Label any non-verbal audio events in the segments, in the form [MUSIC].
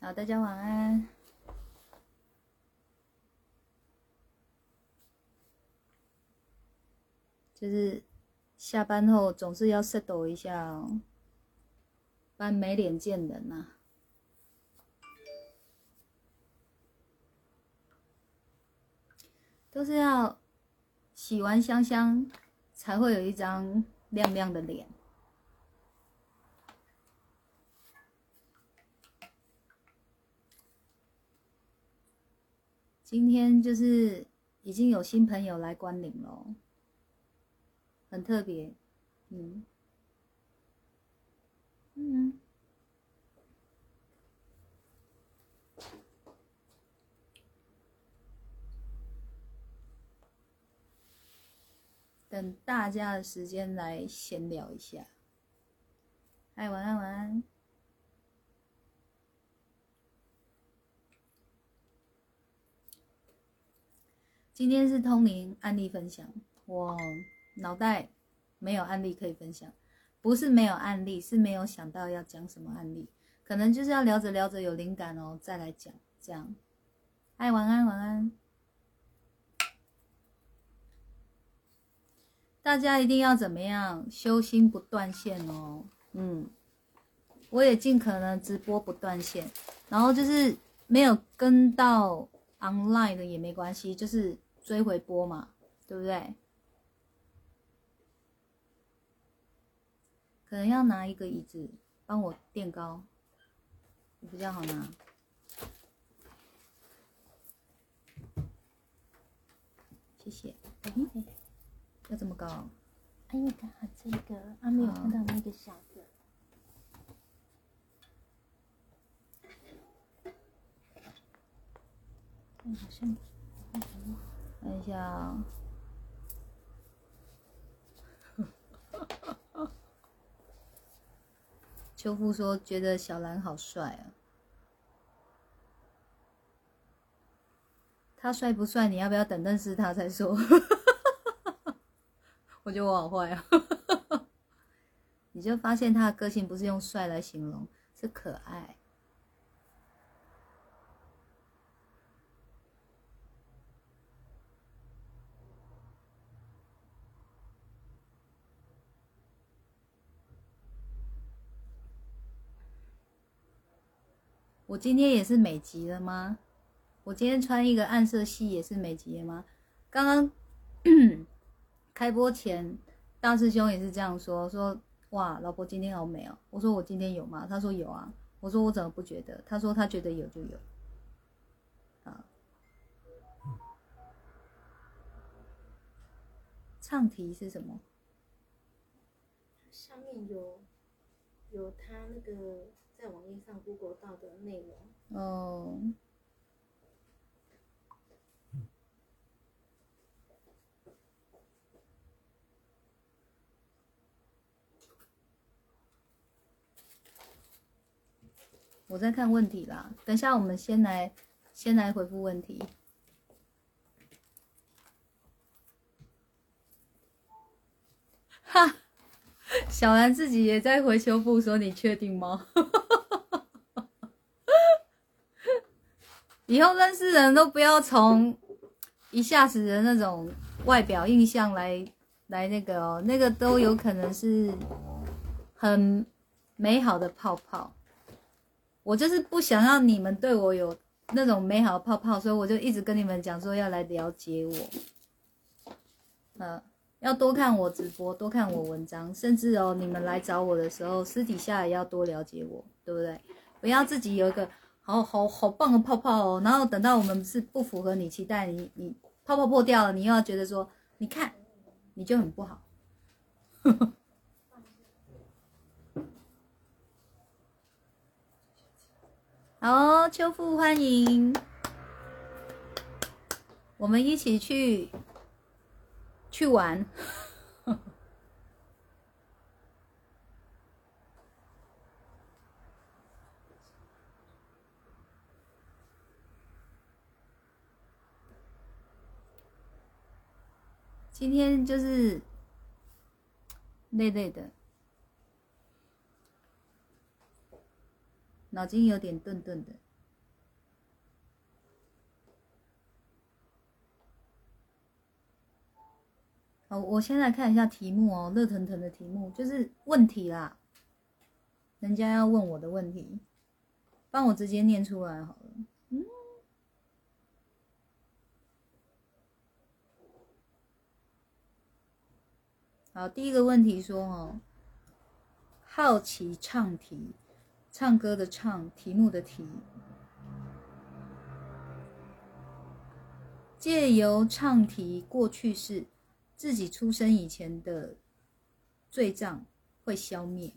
好，大家晚安。就是下班后总是要 set 抖一下哦，不然没脸见人呐、都是要洗完香香，才会有一张亮亮的脸。今天就是已经有新朋友来关领了，很特别，嗯，嗯，等大家的时间来闲聊一下。哎，晚安，晚安。今天是通灵案例分享，我脑袋没有案例可以分享，不是没有案例，是没有想到要讲什么案例，可能就是要聊着聊着有灵感哦，再来讲这样。哎，晚安，晚安。大家一定要怎么样？修心不断线哦。嗯，我也尽可能直播不断线，然后就是没有跟到 online 的也没关系，就是追回波嘛，对不对？可能要拿一个椅子帮我垫高，比较好拿。谢谢。哎，要这么高？啊因为刚好这个啊没有看到那个小的，嗯，好像看一下啊、秋夫说觉得小兰好帅啊。他帅不帅？你要不要等认识他再说？[LAUGHS] 我觉得我好坏啊！[LAUGHS] 你就发现他的个性不是用帅来形容，是可爱。我今天也是美极了吗？我今天穿一个暗色系也是美极了吗？刚刚 [CLEARS THROAT] 开播前，大师兄也是这样说，说哇，老婆今天好美哦。我说我今天有吗？他说有啊。我说我怎么不觉得？他说他觉得有就有。啊，唱题是什么？上面有有他那个在网页上 Google 到的内容，哦，我在看问题啦，等一下我们先来先来回复问题。哈，[LAUGHS] 小兰自己也在回修复，说你确定吗？[LAUGHS] 以后认识人都不要从一下子的那种外表印象来来那个哦，那个都有可能是很美好的泡泡。我就是不想让你们对我有那种美好的泡泡，所以我就一直跟你们讲说要来了解我，呃，要多看我直播，多看我文章，甚至哦，你们来找我的时候，私底下也要多了解我，对不对？不要自己有一个好好好棒的泡泡哦，然后等到我们是不符合你期待，你你泡泡破掉了，你又要觉得说，你看你就很不好。[LAUGHS] 好，秋富欢迎，我们一起去去玩。今天就是累累的，脑筋有点钝钝的。好，我先来看一下题目哦，热腾腾的题目就是问题啦，人家要问我的问题，帮我直接念出来好了。嗯，好，第一个问题说哦，好奇唱题，唱歌的唱，题目的题，借由唱题过去式。自己出生以前的罪障会消灭，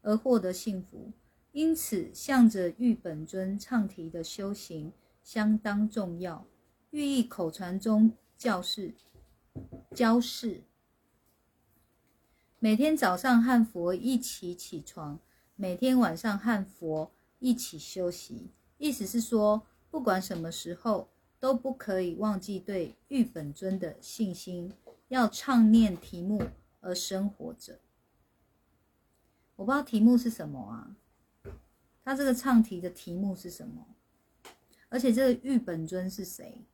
而获得幸福。因此，向着玉本尊唱题的修行相当重要。寓意口传中教示教示，每天早上和佛一起起床，每天晚上和佛一起休息。意思是说，不管什么时候。都不可以忘记对玉本尊的信心，要唱念题目而生活着。我不知道题目是什么啊？他这个唱题的题目是什么？而且这个玉本尊是谁？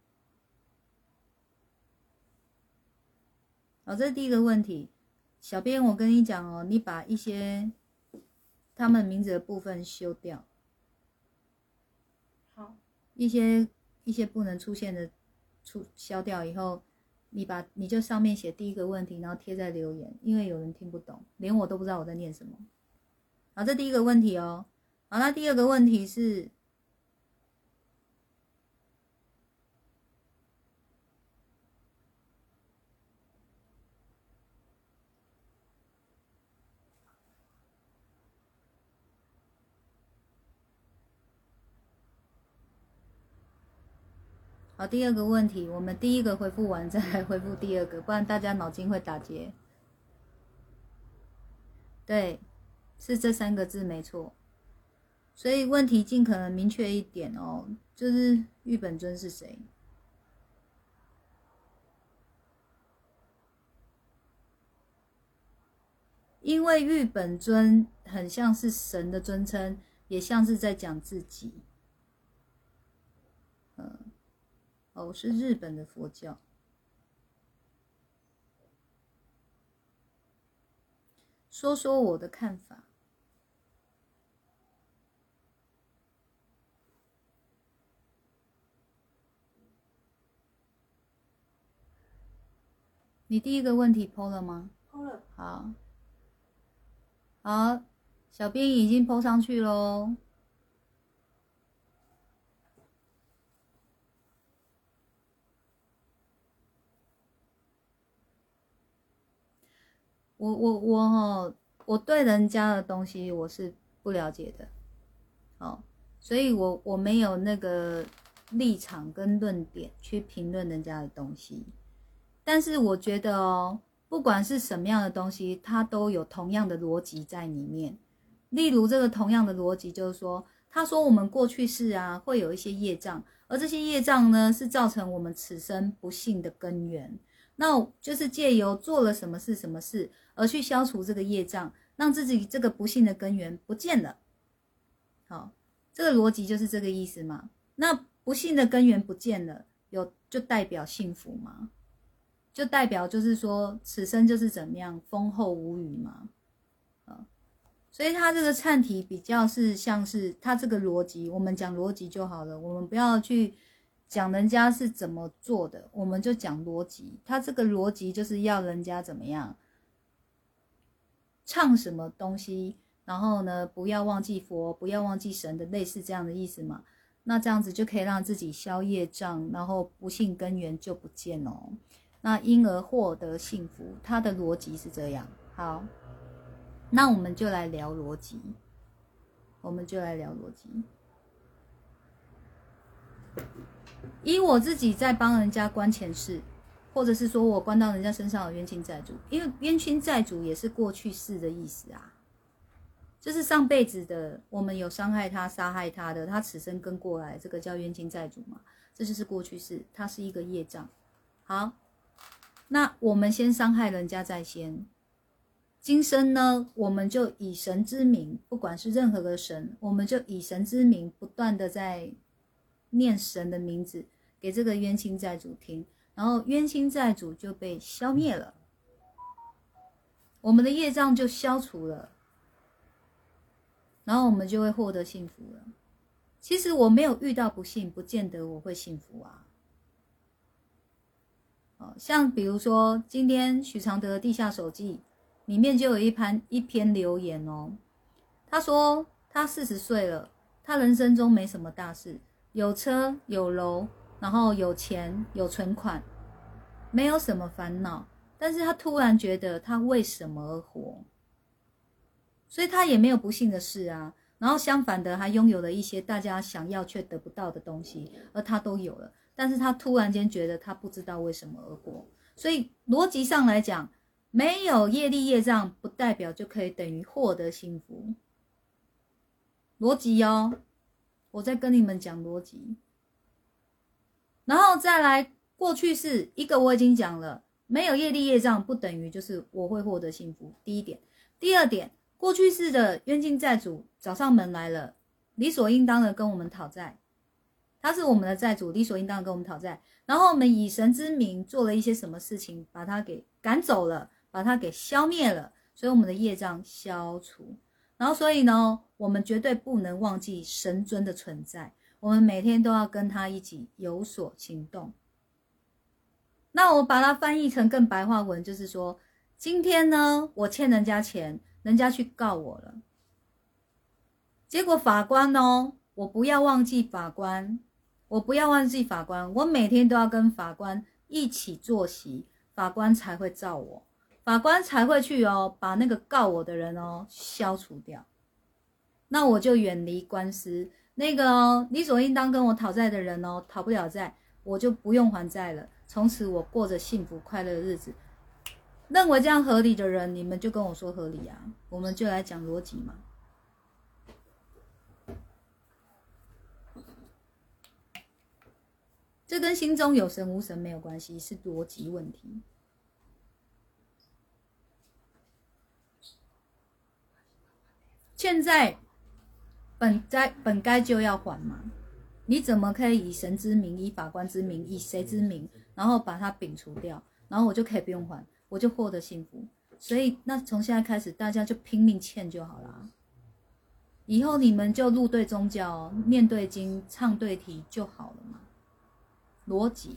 好，这是第一个问题。小编，我跟你讲哦，你把一些他们名字的部分修掉。好，一些。一些不能出现的，出消掉以后，你把你就上面写第一个问题，然后贴在留言，因为有人听不懂，连我都不知道我在念什么。好，这第一个问题哦。好，那第二个问题是。好，第二个问题，我们第一个回复完再回复第二个，不然大家脑筋会打结。对，是这三个字没错。所以问题尽可能明确一点哦，就是玉本尊是谁？因为玉本尊很像是神的尊称，也像是在讲自己。嗯。哦，是日本的佛教。说说我的看法。你第一个问题剖了吗？剖了。好，好，小编已经剖上去喽。我我我哈，我对人家的东西我是不了解的，哦，所以我我没有那个立场跟论点去评论人家的东西，但是我觉得哦，不管是什么样的东西，它都有同样的逻辑在里面。例如这个同样的逻辑就是说，他说我们过去世啊会有一些业障，而这些业障呢是造成我们此生不幸的根源。那就是借由做了什么事、什么事，而去消除这个业障，让自己这个不幸的根源不见了。好，这个逻辑就是这个意思嘛？那不幸的根源不见了，有就代表幸福吗？就代表就是说此生就是怎么样丰厚无余吗？啊，所以他这个忏题比较是像是他这个逻辑，我们讲逻辑就好了，我们不要去。讲人家是怎么做的，我们就讲逻辑。他这个逻辑就是要人家怎么样唱什么东西，然后呢，不要忘记佛，不要忘记神的，类似这样的意思嘛。那这样子就可以让自己消业障，然后不幸根源就不见哦。那因而获得幸福，他的逻辑是这样。好，那我们就来聊逻辑，我们就来聊逻辑。以我自己在帮人家关前世，或者是说我关到人家身上的冤亲债主，因为冤亲债主也是过去式的意思啊，就是上辈子的我们有伤害他、杀害他的，他此生跟过来，这个叫冤亲债主嘛，这就是过去式，它是一个业障。好，那我们先伤害人家在先，今生呢，我们就以神之名，不管是任何的神，我们就以神之名不断的在。念神的名字给这个冤亲债主听，然后冤亲债主就被消灭了，我们的业障就消除了，然后我们就会获得幸福了。其实我没有遇到不幸，不见得我会幸福啊。哦，像比如说今天许常德的《地下手记》里面就有一篇一篇留言哦，他说他四十岁了，他人生中没什么大事，有车有楼。然后有钱有存款，没有什么烦恼，但是他突然觉得他为什么而活？所以他也没有不幸的事啊。然后相反的，他拥有了一些大家想要却得不到的东西，而他都有了。但是他突然间觉得他不知道为什么而活。所以逻辑上来讲，没有业力业障，不代表就可以等于获得幸福。逻辑哦，我在跟你们讲逻辑。然后再来，过去式一个我已经讲了，没有业力业障不等于就是我会获得幸福。第一点，第二点，过去式的冤亲债主找上门来了，理所应当的跟我们讨债，他是我们的债主，理所应当跟我们讨债。然后我们以神之名做了一些什么事情，把他给赶走了，把他给消灭了，所以我们的业障消除。然后所以呢，我们绝对不能忘记神尊的存在。我们每天都要跟他一起有所行动。那我把它翻译成更白话文，就是说，今天呢，我欠人家钱，人家去告我了。结果法官呢，我不要忘记法官，我不要忘记法官，我每天都要跟法官一起坐席，法官才会照我，法官才会去哦，把那个告我的人哦消除掉。那我就远离官司。那个哦理所应当跟我讨债的人哦，讨不了债，我就不用还债了。从此我过着幸福快乐的日子。认为这样合理的人，你们就跟我说合理啊。我们就来讲逻辑嘛。这跟心中有神无神没有关系，是逻辑问题。现在。本该本该就要还嘛，你怎么可以以神之名、以法官之名、以谁之名，然后把它摒除掉，然后我就可以不用还，我就获得幸福。所以那从现在开始，大家就拼命欠就好了。以后你们就入对宗教，念对经，唱对题就好了嘛，逻辑。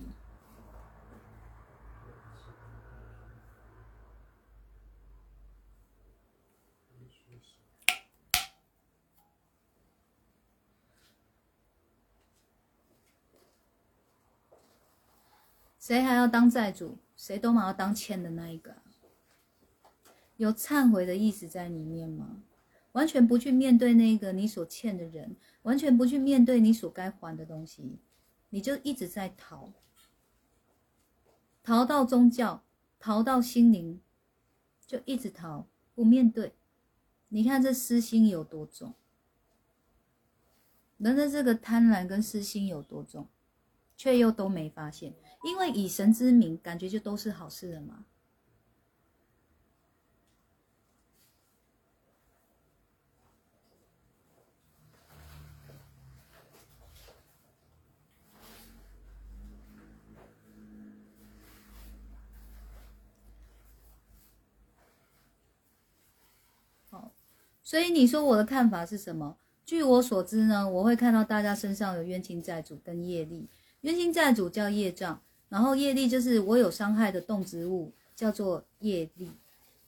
谁还要当债主？谁都嘛要当欠的那一个。有忏悔的意思在里面吗？完全不去面对那个你所欠的人，完全不去面对你所该还的东西，你就一直在逃，逃到宗教，逃到心灵，就一直逃，不面对。你看这私心有多重？人的这个贪婪跟私心有多重？却又都没发现，因为以神之名，感觉就都是好事了嘛。好，所以你说我的看法是什么？据我所知呢，我会看到大家身上有冤亲债主跟业力。冤亲债主叫业障，然后业力就是我有伤害的动植物，叫做业力。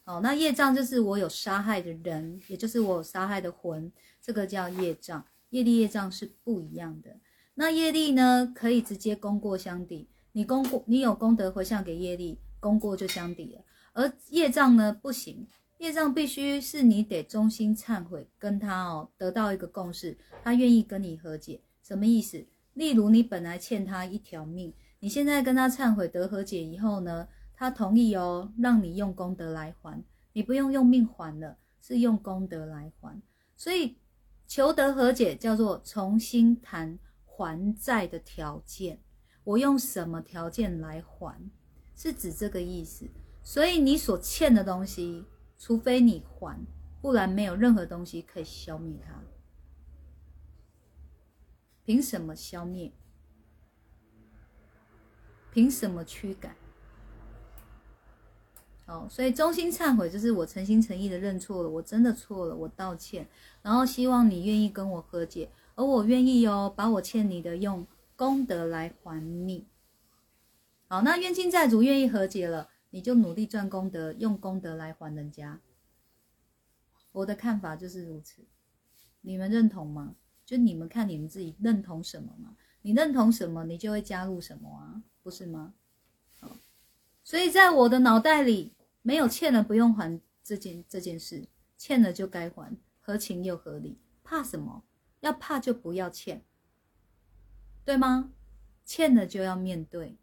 哦，那业障就是我有杀害的人，也就是我杀害的魂，这个叫业障。业力业障是不一样的。那业力呢，可以直接功过相抵，你功过你有功德回向给业力，功过就相抵了。而业障呢，不行。业障必须是你得衷心忏悔，跟他哦得到一个共识，他愿意跟你和解，什么意思？例如你本来欠他一条命，你现在跟他忏悔得和解以后呢，他同意哦，让你用功德来还，你不用用命还了，是用功德来还。所以求得和解叫做重新谈还债的条件，我用什么条件来还，是指这个意思。所以你所欠的东西。除非你还，不然没有任何东西可以消灭它。凭什么消灭？凭什么驱赶？哦，所以衷心忏悔就是我诚心诚意的认错了，我真的错了，我道歉，然后希望你愿意跟我和解，而我愿意哦，把我欠你的用功德来还你。好，那冤亲债主愿意和解了，你就努力赚功德，用功德来还人家。我的看法就是如此，你们认同吗？就你们看你们自己认同什么吗？你认同什么，你就会加入什么啊，不是吗？好，所以在我的脑袋里，没有欠了不用还这件这件事，欠了就该还，合情又合理，怕什么？要怕就不要欠，对吗？欠了就要面对，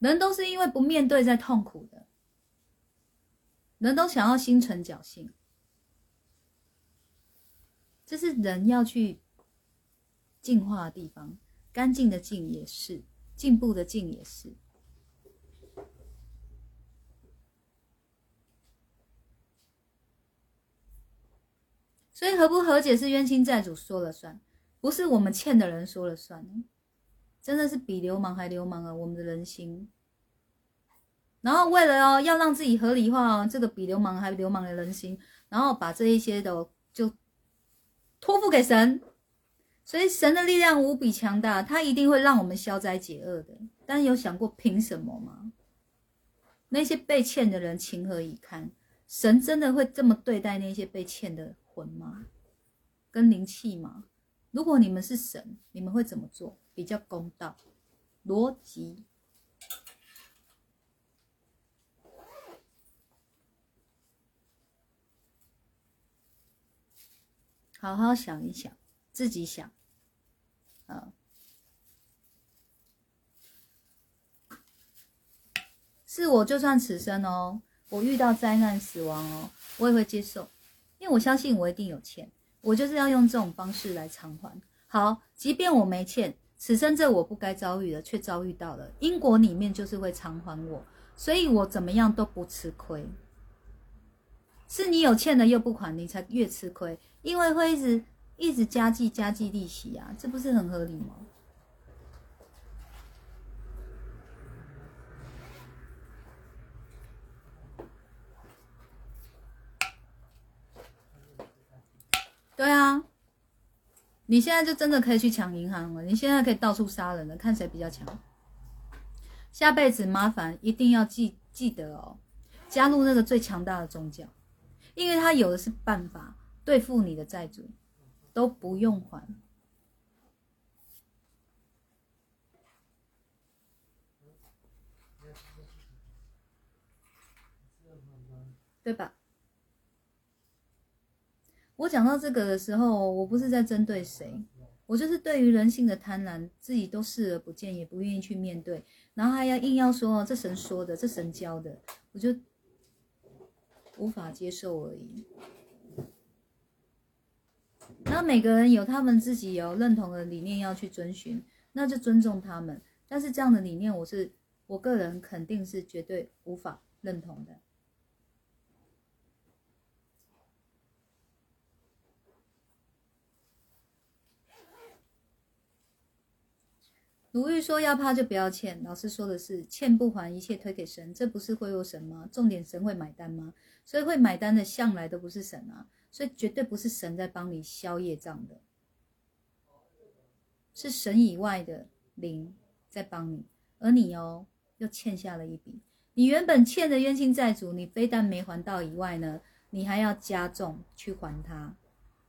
人都是因为不面对在痛苦的，人都想要心存侥幸，这是人要去。进化的地方，干净的净也是，进步的进也是。所以和不和解是冤亲债主说了算，不是我们欠的人说了算。真的是比流氓还流氓啊！我们的人心。然后为了哦，要让自己合理化这个比流氓还流氓的人心，然后把这一些的就托付给神。所以神的力量无比强大，他一定会让我们消灾解厄的。但有想过凭什么吗？那些被欠的人情何以堪？神真的会这么对待那些被欠的魂吗？跟灵气吗？如果你们是神，你们会怎么做？比较公道、逻辑，好好想一想，自己想。是我就算此生哦，我遇到灾难死亡哦，我也会接受，因为我相信我一定有欠，我就是要用这种方式来偿还。好，即便我没欠，此生这我不该遭遇的却遭遇到了，因果里面就是会偿还我，所以我怎么样都不吃亏。是你有欠的又不还，你才越吃亏，因为会一直。一直加计加计利息啊，这不是很合理吗？对啊，你现在就真的可以去抢银行了，你现在可以到处杀人了，看谁比较强。下辈子麻烦一定要记记得哦，加入那个最强大的宗教，因为他有的是办法对付你的债主。都不用还，对吧？我讲到这个的时候，我不是在针对谁，我就是对于人性的贪婪，自己都视而不见，也不愿意去面对，然后还要硬要说这神说的，这神教的，我就无法接受而已。那每个人有他们自己有认同的理念要去遵循，那就尊重他们。但是这样的理念，我是我个人肯定是绝对无法认同的。鲁豫说要怕就不要欠，老师说的是欠不还一切推给神，这不是贿赂神吗？重点神会买单吗？所以会买单的向来都不是神啊。所以绝对不是神在帮你消业障的，是神以外的灵在帮你，而你哦又欠下了一笔，你原本欠的冤亲债主，你非但没还到以外呢，你还要加重去还他，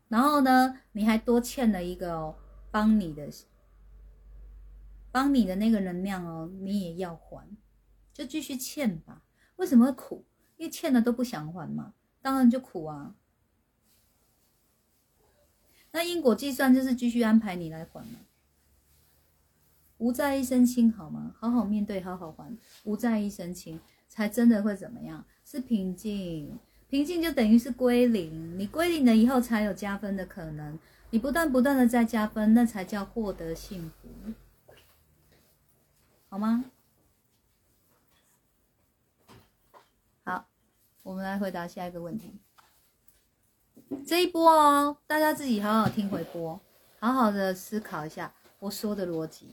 然后呢，你还多欠了一个哦帮你的，帮你的那个能量哦，你也要还，就继续欠吧。为什么苦？因为欠了都不想还嘛，当然就苦啊。那因果计算就是继续安排你来还了，无债一身轻，好吗？好好面对，好好还，无债一身轻，才真的会怎么样？是平静，平静就等于是归零，你归零了以后才有加分的可能，你不断不断的在加分，那才叫获得幸福，好吗？好，我们来回答下一个问题。这一波哦大家自己好好听回播好好的思考一下我说的逻辑。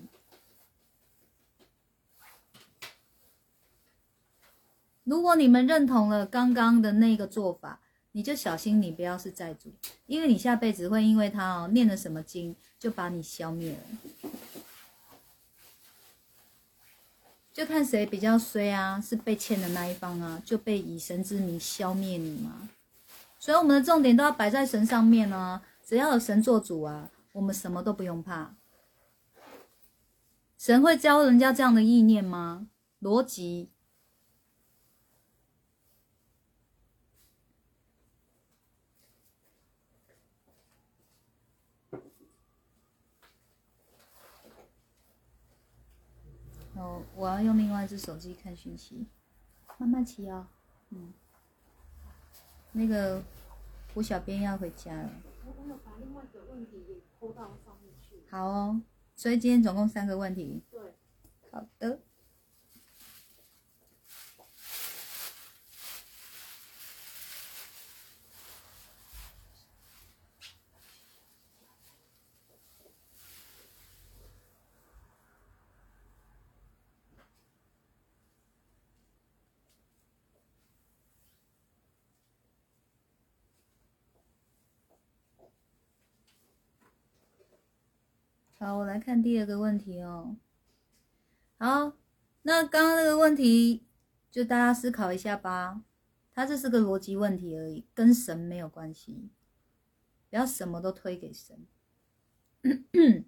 如果你们认同了刚刚的那个做法你就小心你不要是债主因为你下辈子会因为他哦念了什么经就把你消灭了。就看谁比较衰啊是被欠的那一方啊就被以神之名消灭你嘛所以我们的重点都要摆在神上面啊，只要有神做主啊，我们什么都不用怕。神会教人家这样的意念吗？逻辑。哦，我要用另外一只手机看讯息，慢慢骑哦。嗯，那个胡小编要回家了。我我有把另外一个问题也抛到上面去。好哦，所以今天总共三个问题。对，好的。好，我来看第二个问题哦。好，那刚刚那个问题就大家思考一下吧。它这是个逻辑问题而已，跟神没有关系。不要什么都推给神。[COUGHS]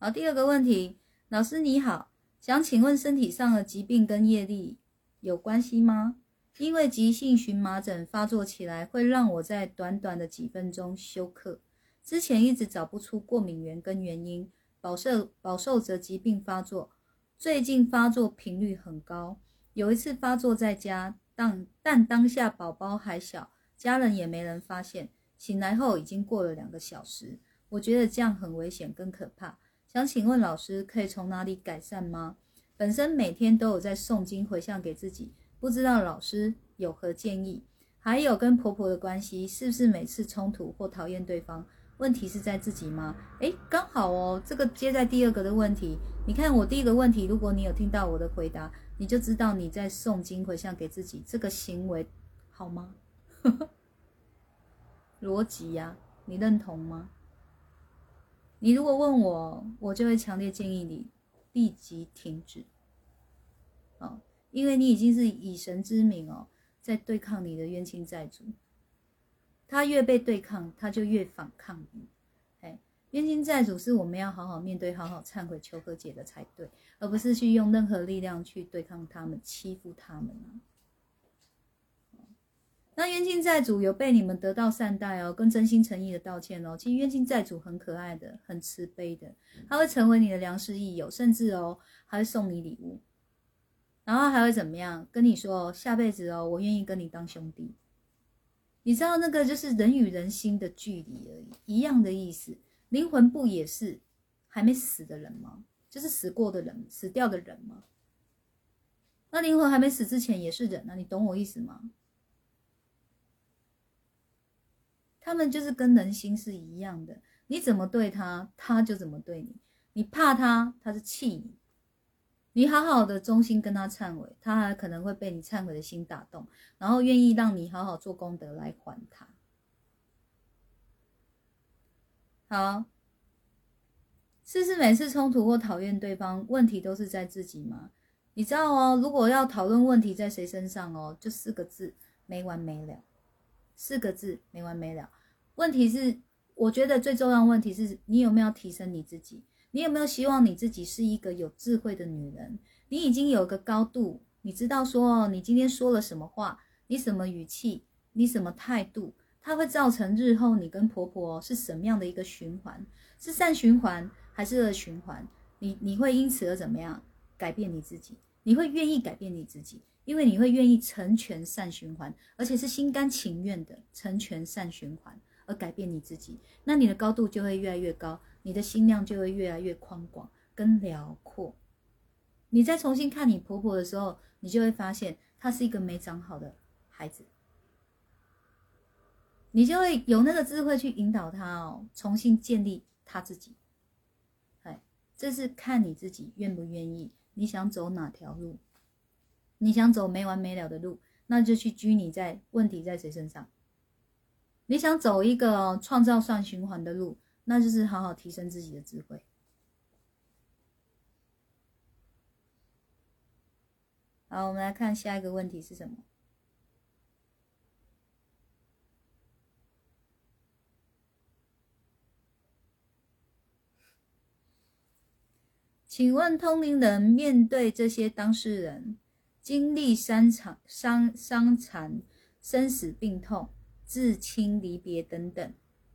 好，第二个问题，老师你好，想请问身体上的疾病跟业力有关系吗？因为急性荨麻疹发作起来，会让我在短短的几分钟休克。之前一直找不出过敏源跟原因。饱受饱受着疾病发作，最近发作频率很高。有一次发作在家，但但当下宝宝还小，家人也没人发现。醒来后已经过了两个小时，我觉得这样很危险跟可怕。想请问老师，可以从哪里改善吗？本身每天都有在诵经回向给自己，不知道老师有何建议？还有跟婆婆的关系，是不是每次冲突或讨厌对方？问题是在自己吗？诶，刚好哦，这个接在第二个的问题。你看我第一个问题，如果你有听到我的回答，你就知道你在诵经回向给自己这个行为好吗？[LAUGHS] 逻辑呀，你认同吗？你如果问我，我就会强烈建议你立即停止。哦，因为你已经是以神之名哦，在对抗你的冤亲债主。他越被对抗，他就越反抗你。哎，冤亲债主是我们要好好面对、好好忏悔、求和解的才对，而不是去用任何力量去对抗他们、欺负他们啊。那冤亲债主有被你们得到善待哦，跟真心诚意的道歉哦。其实冤亲债主很可爱的，很慈悲的，他会成为你的良师益友，甚至哦还会送你礼物，然后还会怎么样？跟你说下辈子哦，我愿意跟你当兄弟。你知道那个就是人与人心的距离而已，一样的意思。灵魂不也是还没死的人吗？就是死过的人，死掉的人吗？那灵魂还没死之前也是人啊，你懂我意思吗？他们就是跟人心是一样的，你怎么对他，他就怎么对你。你怕他，他是气你。你好好的衷心跟他忏悔，他还可能会被你忏悔的心打动，然后愿意让你好好做功德来还他。好，是不是每次冲突或讨厌对方，问题都是在自己吗？你知道哦，如果要讨论问题在谁身上哦，就四个字，没完没了。四个字，没完没了。问题是，我觉得最重要问题是你有没有提升你自己。你有没有希望你自己是一个有智慧的女人？你已经有个高度，你知道说你今天说了什么话，你什么语气，你什么态度，它会造成日后你跟婆婆是什么样的一个循环？是善循环还是恶循环？你你会因此而怎么样改变你自己？你会愿意改变你自己，因为你会愿意成全善循环，而且是心甘情愿的成全善循环而改变你自己，那你的高度就会越来越高。你的心量就会越来越宽广跟辽阔。你再重新看你婆婆的时候，你就会发现她是一个没长好的孩子。你就会有那个智慧去引导她哦，重新建立她自己。哎，这是看你自己愿不愿意。你想走哪条路？你想走没完没了的路，那就去拘泥在问题在谁身上。你想走一个创造善循环的路，那就是好好提升自己的智慧。好，我们来看下一个问题是什么？请问通灵人面对这些当事人经历伤残、伤伤残、生死病痛、至亲离别等等，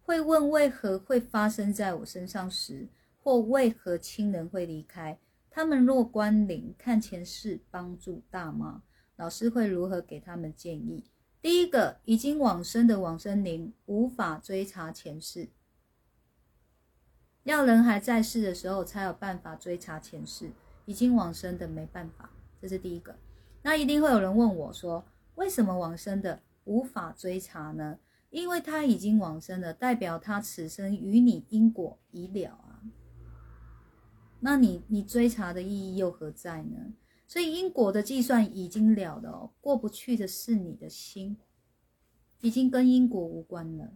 会问为何会发生在我身上时，或为何亲人会离开？他们若关灵看前世帮助大吗？老师会如何给他们建议？第一个，已经往生的往生灵无法追查前世。要人还在世的时候才有办法追查前世，已经往生的没办法，这是第一个。那一定会有人问我说，为什么往生的无法追查呢？因为他已经往生了，代表他此生与你因果已了啊。那你你追查的意义又何在呢？所以因果的计算已经了了哦，过不去的是你的心，已经跟因果无关了，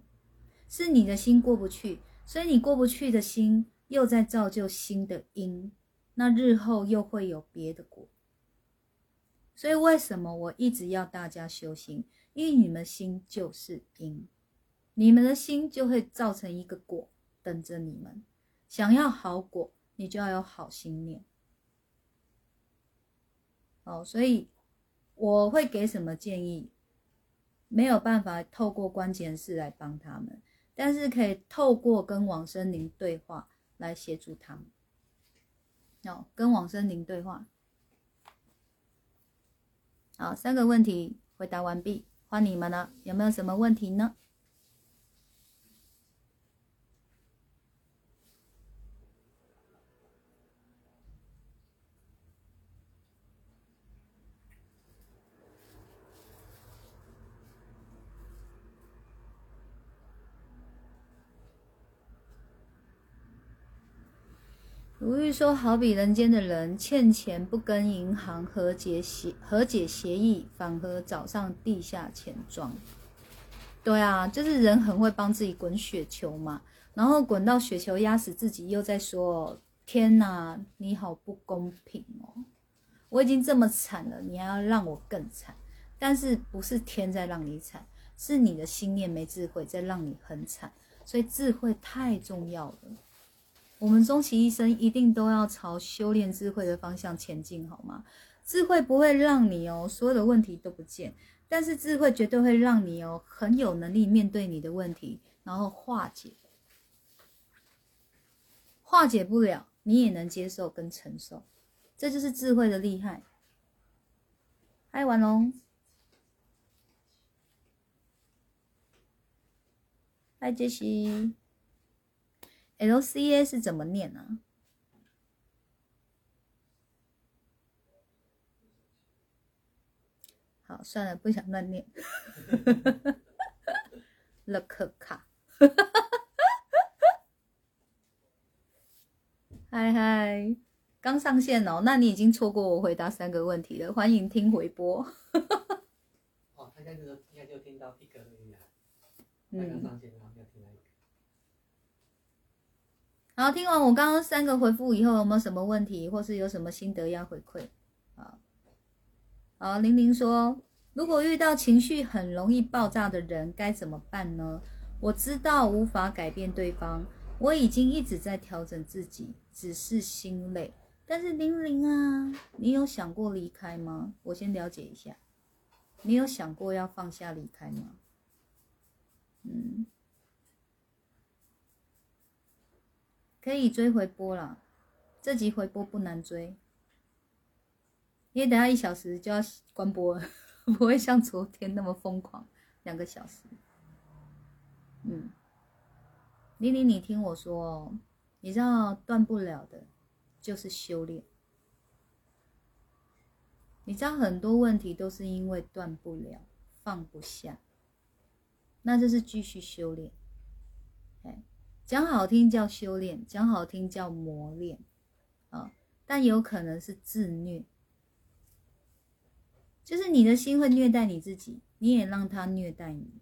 是你的心过不去。所以你过不去的心，又在造就新的因，那日后又会有别的果。所以为什么我一直要大家修行？因为你们心就是因，你们的心就会造成一个果，等着你们。想要好果，你就要有好心念。哦，所以我会给什么建议？没有办法透过关键事来帮他们。但是可以透过跟往生灵对话来协助他们。哦，跟往生灵对话。好，三个问题回答完毕，换你们了，有没有什么问题呢？如玉说：“好比人间的人欠钱不跟银行和解协和解协议，反而找上地下钱庄。对啊，就是人很会帮自己滚雪球嘛，然后滚到雪球压死自己，又在说：天哪，你好不公平哦！我已经这么惨了，你还要让我更惨？但是不是天在让你惨，是你的心念没智慧在让你很惨。所以智慧太重要了。”我们终其一生一定都要朝修炼智慧的方向前进，好吗？智慧不会让你哦所有的问题都不见，但是智慧绝对会让你哦很有能力面对你的问题，然后化解。化解不了，你也能接受跟承受，这就是智慧的厉害。嗨，婉龙。嗨，杰西。L C A 是怎么念呢？好，算了，不想乱念。[LAUGHS] 乐可卡，嗨嗨，刚上线哦，那你已经错过我回答三个问题了，欢迎听回播。哦，他应该应该就听到一个而已啊，他刚上线。然好听完我刚刚三个回复以后，有没有什么问题，或是有什么心得要回馈？啊，好，玲玲说，如果遇到情绪很容易爆炸的人，该怎么办呢？我知道无法改变对方，我已经一直在调整自己，只是心累。但是玲玲啊，你有想过离开吗？我先了解一下，你有想过要放下离开吗？嗯。可以追回播了，这集回播不难追，因为等下一小时就要关播了，[LAUGHS] 不会像昨天那么疯狂，两个小时。嗯，玲玲，你听我说哦，你知道断不了的，就是修炼。你知道很多问题都是因为断不了，放不下，那就是继续修炼。讲好听叫修炼，讲好听叫磨练，啊，但有可能是自虐，就是你的心会虐待你自己，你也让他虐待你。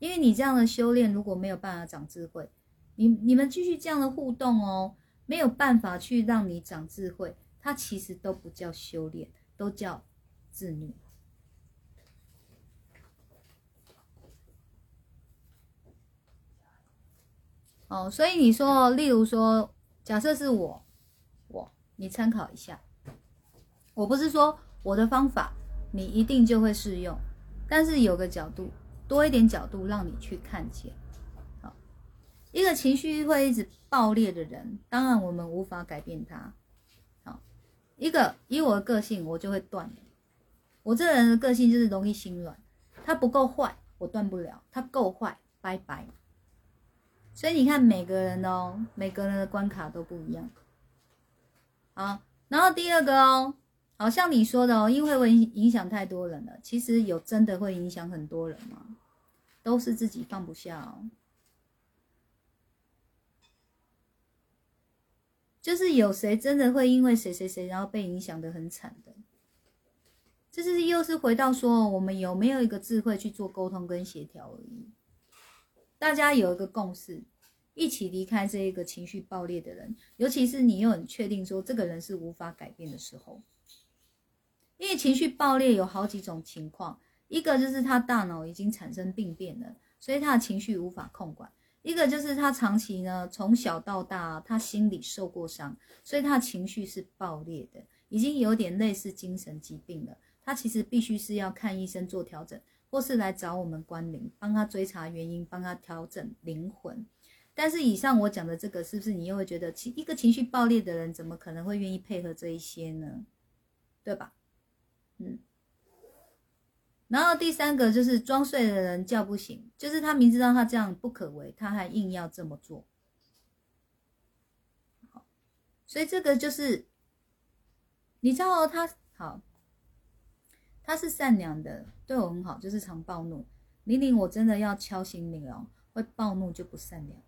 因为你这样的修炼如果没有办法长智慧，你你们继续这样的互动哦，没有办法去让你长智慧，它其实都不叫修炼，都叫自虐。哦，所以你说，例如说，假设是我，我，你参考一下。我不是说我的方法你一定就会适用，但是有个角度，多一点角度让你去看见。好，一个情绪会一直爆裂的人，当然我们无法改变他。好，一个以我的个性，我就会断。我这个人的个性就是容易心软，他不够坏，我断不了；他够坏，拜拜。所以你看，每个人哦，每个人的关卡都不一样。好，然后第二个哦，好像你说的哦，因为会影影响太多人了。其实有真的会影响很多人吗？都是自己放不下哦。就是有谁真的会因为谁谁谁，然后被影响的很惨的？这是又是回到说，我们有没有一个智慧去做沟通跟协调而已。大家有一个共识，一起离开这一个情绪爆裂的人，尤其是你又很确定说这个人是无法改变的时候，因为情绪爆裂有好几种情况，一个就是他大脑已经产生病变了，所以他的情绪无法控管；一个就是他长期呢从小到大他心里受过伤，所以他的情绪是爆裂的，已经有点类似精神疾病了，他其实必须是要看医生做调整。或是来找我们关灵，帮他追查原因，帮他调整灵魂。但是以上我讲的这个，是不是你又会觉得，情一个情绪爆裂的人，怎么可能会愿意配合这一些呢？对吧？嗯。然后第三个就是装睡的人叫不醒，就是他明知道他这样不可为，他还硬要这么做。所以这个就是，你知道他好。他是善良的，对我很好，就是常暴怒。玲玲，我真的要敲醒你哦，会暴怒就不善良。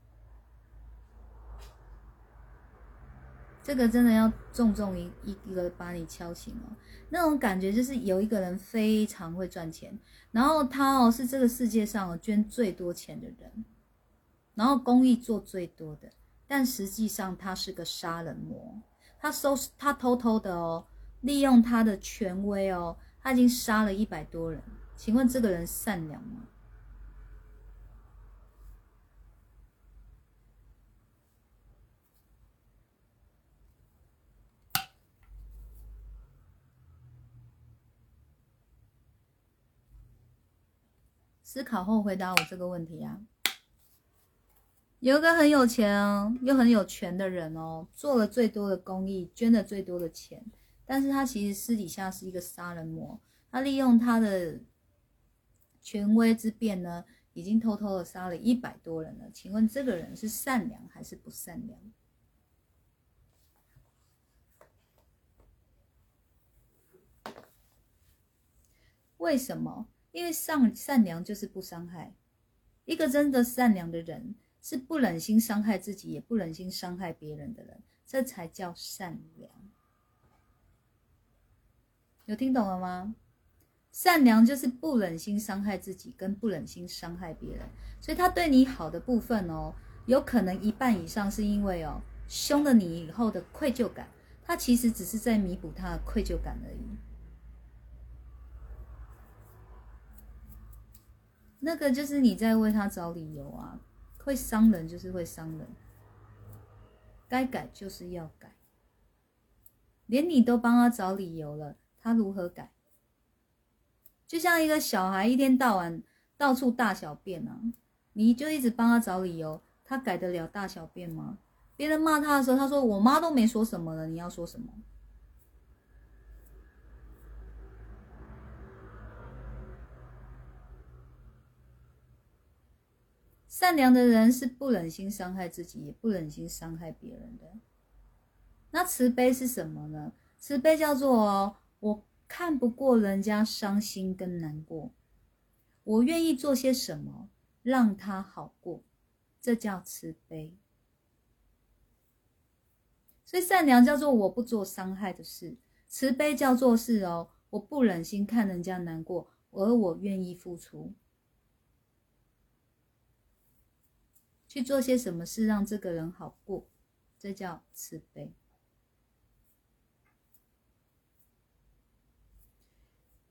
这个真的要重重一一一个把你敲醒哦。那种感觉就是有一个人非常会赚钱，然后他哦是这个世界上捐最多钱的人，然后公益做最多的，但实际上他是个杀人魔。他收他偷偷的哦，利用他的权威哦。他已经杀了一百多人，请问这个人善良吗？思考后回答我这个问题啊。有一个很有钱又很有权的人哦，做了最多的公益，捐了最多的钱。但是他其实私底下是一个杀人魔，他利用他的权威之便呢，已经偷偷的杀了一百多人了。请问这个人是善良还是不善良？为什么？因为善善良就是不伤害。一个真的善良的人，是不忍心伤害自己，也不忍心伤害别人的人，这才叫善良。有听懂了吗？善良就是不忍心伤害自己，跟不忍心伤害别人。所以他对你好的部分哦，有可能一半以上是因为哦凶了你以后的愧疚感，他其实只是在弥补他的愧疚感而已。那个就是你在为他找理由啊，会伤人就是会伤人，该改就是要改，连你都帮他找理由了。他如何改？就像一个小孩一天到晚到处大小便啊，你就一直帮他找理由，他改得了大小便吗？别人骂他的时候，他说：“我妈都没说什么了，你要说什么？”善良的人是不忍心伤害自己，也不忍心伤害别人的。那慈悲是什么呢？慈悲叫做。我看不过人家伤心跟难过，我愿意做些什么让他好过，这叫慈悲。所以善良叫做我不做伤害的事，慈悲叫做是哦，我不忍心看人家难过，而我愿意付出，去做些什么事让这个人好过，这叫慈悲。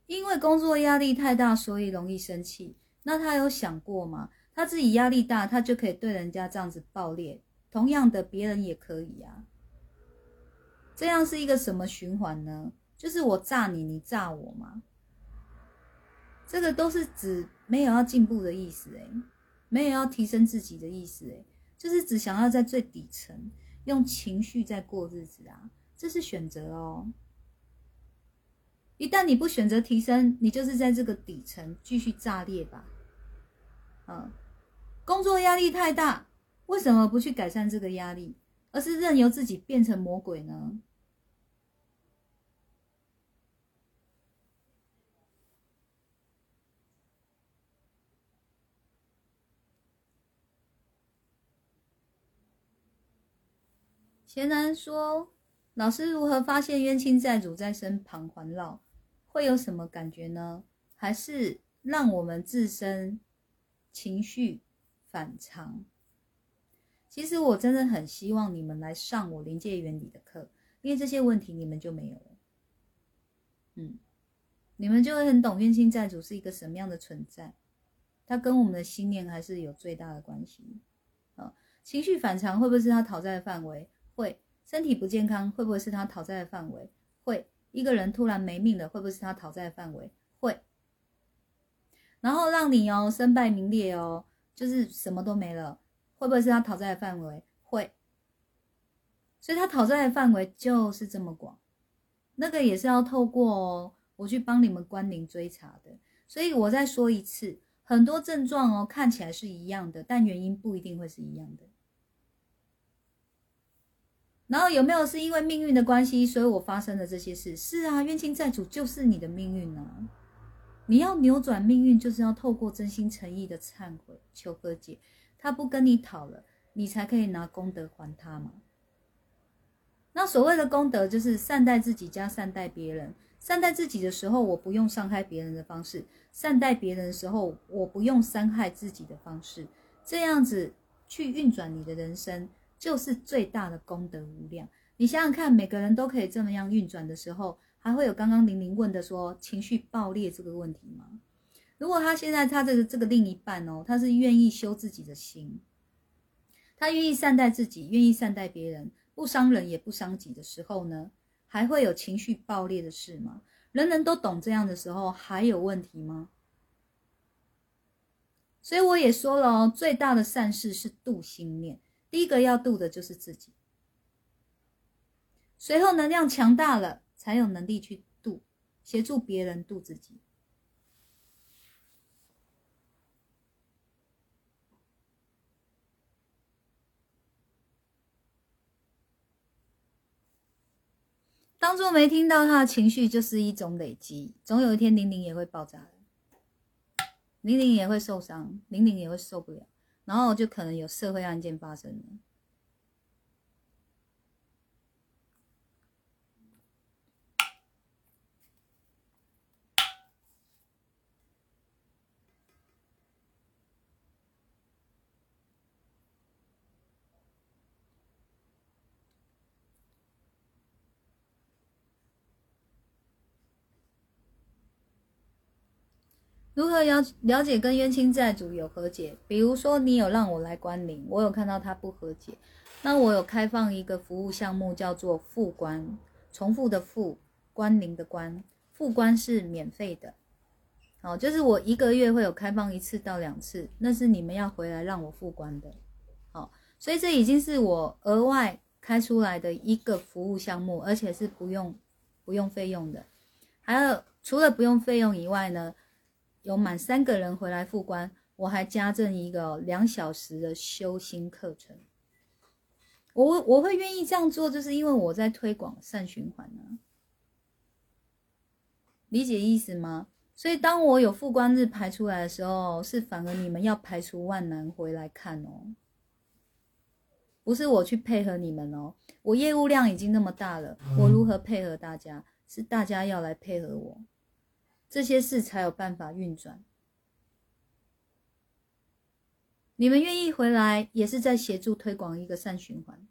因为工作压力太大，所以容易生气。那他有想过吗？他自己压力大，他就可以对人家这样子爆裂。同样的，别人也可以啊。这样是一个什么循环呢？就是我炸你，你炸我吗？这个都是指没有要进步的意思，诶，没有要提升自己的意思，诶，就是只想要在最底层用情绪在过日子啊。这是选择哦。一旦你不选择提升，你就是在这个底层继续炸裂吧。嗯，工作压力太大，为什么不去改善这个压力，而是任由自己变成魔鬼呢？钱南说：“老师如何发现冤亲债主在身旁环绕？”会有什么感觉呢？还是让我们自身情绪反常？其实我真的很希望你们来上我临界原理的课，因为这些问题你们就没有了。嗯，你们就会很懂冤亲债主是一个什么样的存在，它跟我们的信念还是有最大的关系。啊，情绪反常会不会是他讨债的范围？会。身体不健康会不会是他讨债的范围？会。一个人突然没命了，会不会是他讨债的范围？会，然后让你哦身败名裂哦，就是什么都没了，会不会是他讨债的范围？会，所以他讨债的范围就是这么广，那个也是要透过哦我去帮你们关联追查的。所以我再说一次，很多症状哦看起来是一样的，但原因不一定会是一样的。然后有没有是因为命运的关系，所以我发生了这些事？是啊，冤亲债主就是你的命运啊！你要扭转命运，就是要透过真心诚意的忏悔、求和解。他不跟你讨了，你才可以拿功德还他嘛。那所谓的功德，就是善待自己加善待别人。善待自己的时候，我不用伤害别人的方式；善待别人的时候，我不用伤害自己的方式。这样子去运转你的人生。就是最大的功德无量。你想想看，每个人都可以这么样运转的时候，还会有刚刚玲玲问的说情绪爆裂这个问题吗？如果他现在他这个这个另一半哦，他是愿意修自己的心，他愿意善待自己，愿意善待别人，不伤人也不伤己的时候呢，还会有情绪爆裂的事吗？人人都懂这样的时候，还有问题吗？所以我也说了哦，最大的善事是度心念。第一个要度的就是自己，随后能量强大了，才有能力去度，协助别人度自己。当做没听到他的情绪，就是一种累积，总有一天玲玲也会爆炸的，玲玲也会受伤，玲玲也会受不了。然后就可能有社会案件发生了。如何了了解跟冤亲债主有和解？比如说，你有让我来关灵，我有看到他不和解，那我有开放一个服务项目，叫做复关，重复的复，关灵的关，复关是免费的，好，就是我一个月会有开放一次到两次，那是你们要回来让我复关的，好，所以这已经是我额外开出来的一个服务项目，而且是不用不用费用的，还有除了不用费用以外呢？有满三个人回来复关，我还加赠一个两小时的修心课程。我我会愿意这样做，就是因为我在推广善循环呢。理解意思吗？所以当我有复关日排出来的时候，是反而你们要排除万难回来看哦，不是我去配合你们哦。我业务量已经那么大了，我如何配合大家？是大家要来配合我，这些事才有办法运转。你们愿意回来，也是在协助推广一个善循环。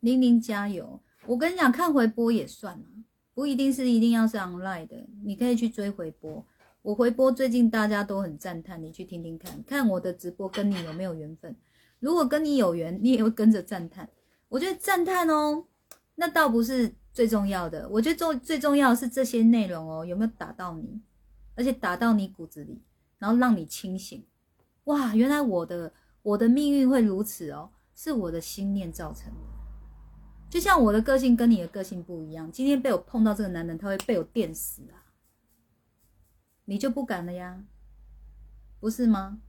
玲玲加油！我跟你讲，看回播也算啊，不一定是一定要是 online 的，你可以去追回播。我回播最近大家都很赞叹，你去听听看看我的直播跟你有没有缘分。如果跟你有缘，你也会跟着赞叹。我觉得赞叹哦，那倒不是最重要的。我觉得重最重要的是这些内容哦，有没有打到你，而且打到你骨子里，然后让你清醒。哇，原来我的我的命运会如此哦，是我的心念造成的。就像我的个性跟你的个性不一样，今天被我碰到这个男人，他会被我电死啊！你就不敢了呀，不是吗？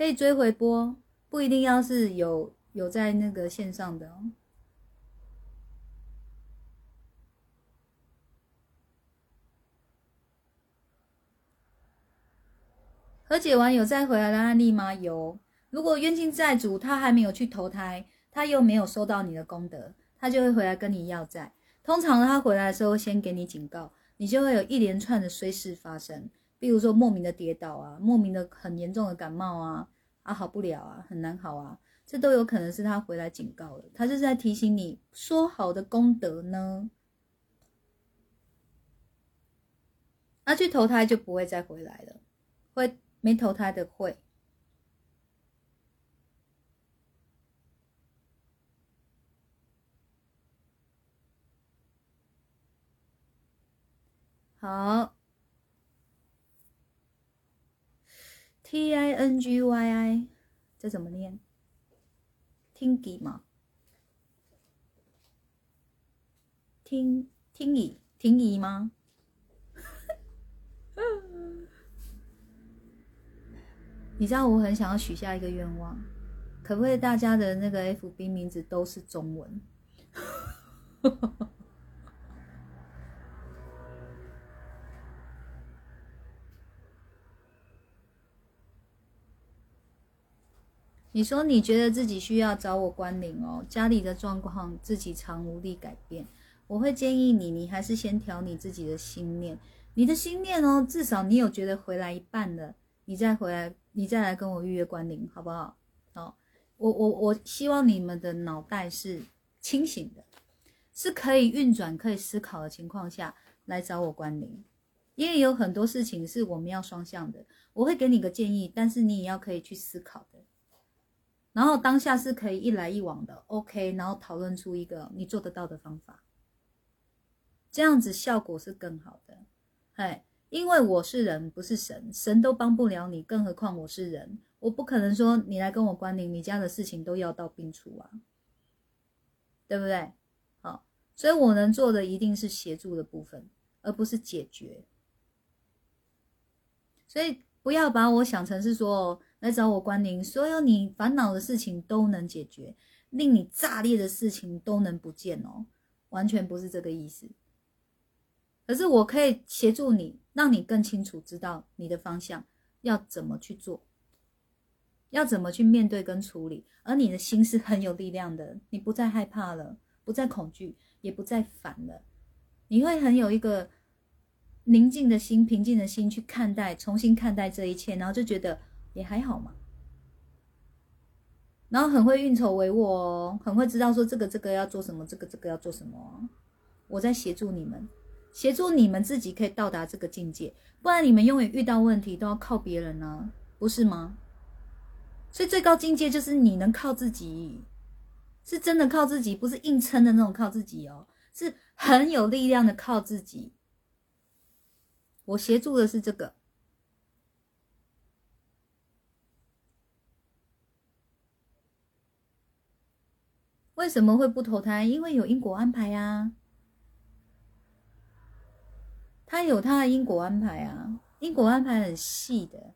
可以追回播，不一定要是有有在那个线上的哦。和解完有再回来的案例吗？有。如果冤亲债主他还没有去投胎，他又没有收到你的功德，他就会回来跟你要债。通常他回来的时候先给你警告，你就会有一连串的衰事发生，比如说莫名的跌倒啊，莫名的很严重的感冒啊，啊好不了啊，很难好啊，这都有可能是他回来警告了，他是在提醒你，说好的功德呢，那去投胎就不会再回来了，会。没投胎的会，好，T I N G Y I，这怎么念？听吉吗？听听乙听乙吗？[LAUGHS] 你知道我很想要许下一个愿望，可不可以大家的那个 FB 名字都是中文？[LAUGHS] 你说你觉得自己需要找我关灵哦，家里的状况自己常无力改变，我会建议你，你还是先调你自己的心念，你的心念哦，至少你有觉得回来一半了，你再回来。你再来跟我预约关灵，好不好？哦，我我我希望你们的脑袋是清醒的，是可以运转、可以思考的情况下来找我关灵，因为有很多事情是我们要双向的。我会给你个建议，但是你也要可以去思考。然后当下是可以一来一往的，OK，然后讨论出一个你做得到的方法，这样子效果是更好的。哎。因为我是人，不是神，神都帮不了你，更何况我是人，我不可能说你来跟我关灵，你家的事情都要到病除啊，对不对？好，所以我能做的一定是协助的部分，而不是解决。所以不要把我想成是说来找我关灵，所有你烦恼的事情都能解决，令你炸裂的事情都能不见哦，完全不是这个意思。可是我可以协助你，让你更清楚知道你的方向要怎么去做，要怎么去面对跟处理，而你的心是很有力量的，你不再害怕了，不再恐惧，也不再烦了，你会很有一个宁静的心、平静的心去看待，重新看待这一切，然后就觉得也还好嘛，然后很会运筹帷幄哦，很会知道说这个这个要做什么，这个这个要做什么，我在协助你们。协助你们自己可以到达这个境界，不然你们永远遇到问题都要靠别人呢，不是吗？所以最高境界就是你能靠自己，是真的靠自己，不是硬撑的那种靠自己哦，是很有力量的靠自己。我协助的是这个，为什么会不投胎？因为有因果安排呀。他有他的因果安排啊，因果安排很细的，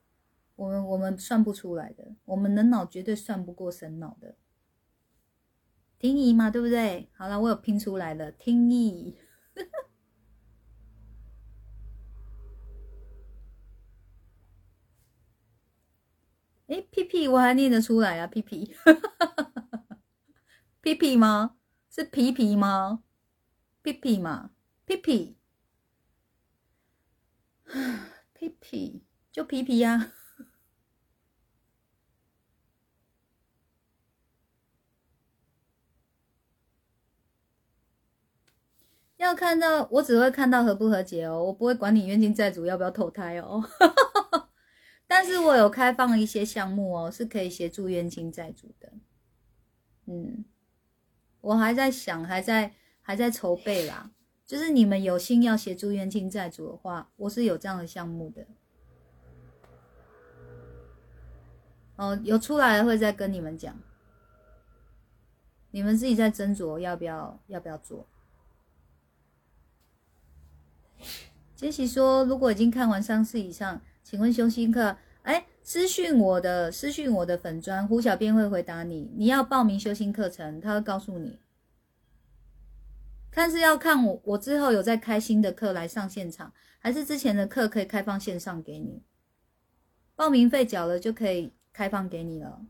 我们我们算不出来的，我们人脑绝对算不过神脑的。听意嘛，对不对？好了，我有拼出来了，听意。[LAUGHS] 诶，屁屁我还念得出来啊，屁屁，屁屁吗？是皮皮吗？屁屁嘛，屁屁，屁屁就皮皮呀、[LAUGHS] 要看到我只会看到和不和解哦，我不会管你冤亲债主要不要投胎哦。[LAUGHS] 但是我有开放一些项目哦，是可以协助冤亲债主的。嗯，我还在想，还在还在筹备啦。就是你们有心要协助冤亲债主的话，我是有这样的项目的。哦，有出来了会再跟你们讲，你们自己在斟酌要不要要不要做。杰西说：“如果已经看完三次以上，请问修心课，哎，私讯我的私讯我的粉砖，胡小编会回答你。你要报名修心课程，他会告诉你。看是要看我我之后有在开新的课来上现场，还是之前的课可以开放线上给你？报名费缴了就可以开放给你了。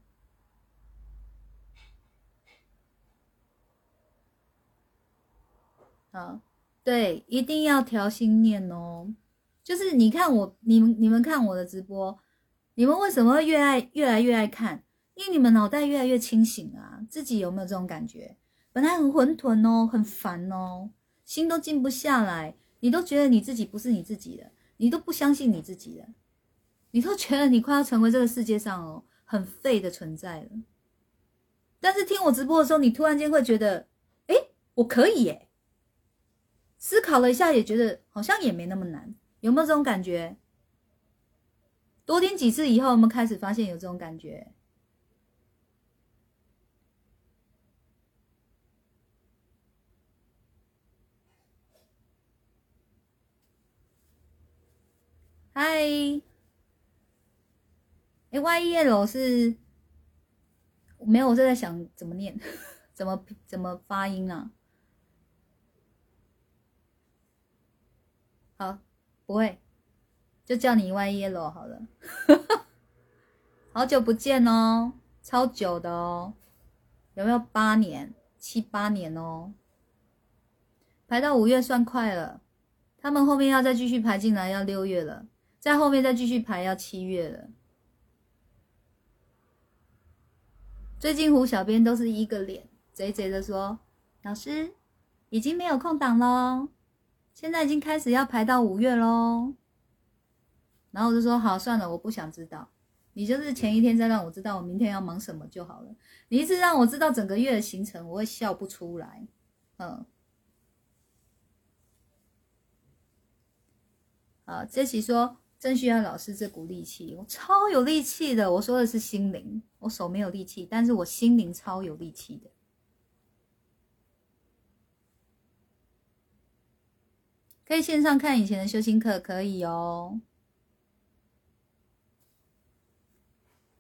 好。”对，一定要调心念哦。就是你看我，你们你们看我的直播，你们为什么会越爱越来越爱看？因为你们脑袋越来越清醒啊。自己有没有这种感觉？本来很混沌哦，很烦哦，心都静不下来，你都觉得你自己不是你自己的，你都不相信你自己的，你都觉得你快要成为这个世界上哦很废的存在了。但是听我直播的时候，你突然间会觉得，哎，我可以耶。思考了一下，也觉得好像也没那么难，有没有这种感觉？多听几次以后，我们开始发现有这种感觉。嗨，哎，Y E L 是没有，我正在想怎么念，[LAUGHS] 怎么怎么发音啊？好，不会，就叫你 Y Yellow 好了。好久不见哦，超久的哦，有没有八年、七八年哦？排到五月算快了，他们后面要再继续排进来，要六月了，在后面再继续排要七月了。最近胡小编都是一个脸贼贼的说：“老师已经没有空档喽。”现在已经开始要排到五月喽，然后我就说好算了，我不想知道，你就是前一天再让我知道我明天要忙什么就好了。你一直让我知道整个月的行程，我会笑不出来。嗯，好，这期说正需要老师这股力气，我超有力气的。我说的是心灵，我手没有力气，但是我心灵超有力气的。可以线上看以前的修心课，可以哦。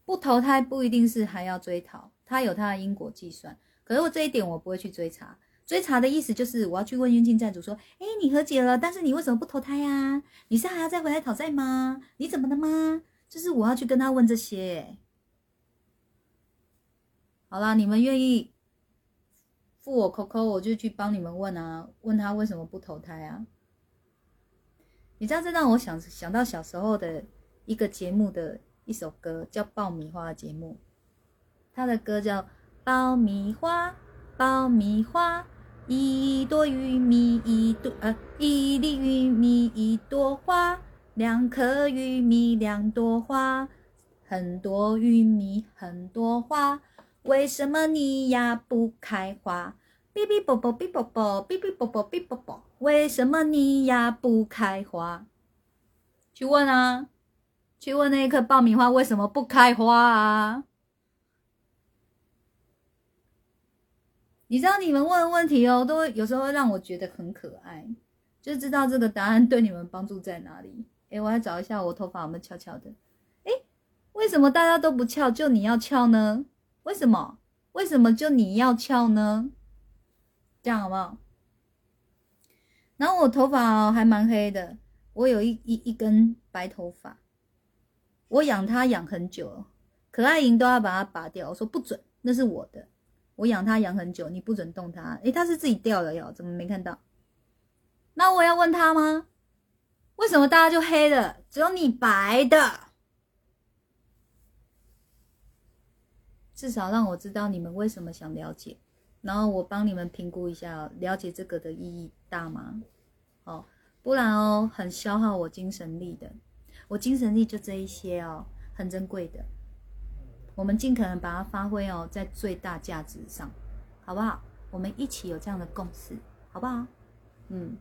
不投胎不一定是还要追讨，他有他的因果计算。可是我这一点我不会去追查，追查的意思就是我要去问冤亲债主说：“哎，你和解了，但是你为什么不投胎呀？你是还要再回来讨债吗？你怎么的吗？”就是我要去跟他问这些。好啦，你们愿意付我扣扣，我就去帮你们问啊，问他为什么不投胎啊？你知道这让我想想到小时候的一个节目的一首歌，叫《爆米花》的节目。他的歌叫《爆米花，爆米花，一朵玉米一朵呃，一粒玉米一朵花，两颗玉米两朵花，很多玉米很多花，为什么你呀不开花？哔哔啵啵哔啵啵，哔哔啵啵哔啵啵。为什么你呀不开花？去问啊，去问那一颗爆米花为什么不开花啊？你知道你们问的问题哦，都有时候会让我觉得很可爱，就知道这个答案对你们帮助在哪里。诶，我来找一下我头发有没有翘翘的。诶，为什么大家都不翘，就你要翘呢？为什么？为什么就你要翘呢？这样好不好？然后我头发还蛮黑的，我有一一一根白头发，我养它养很久，可爱银都要把它拔掉。我说不准，那是我的，我养它养很久，你不准动它。诶，它是自己掉了哟，怎么没看到？那我要问他吗？为什么大家就黑的，只有你白的？至少让我知道你们为什么想了解，然后我帮你们评估一下，了解这个的意义大吗？哦，不然哦，很消耗我精神力的。我精神力就这一些哦，很珍贵的。我们尽可能把它发挥哦，在最大价值上，好不好？我们一起有这样的共识，好不好？嗯。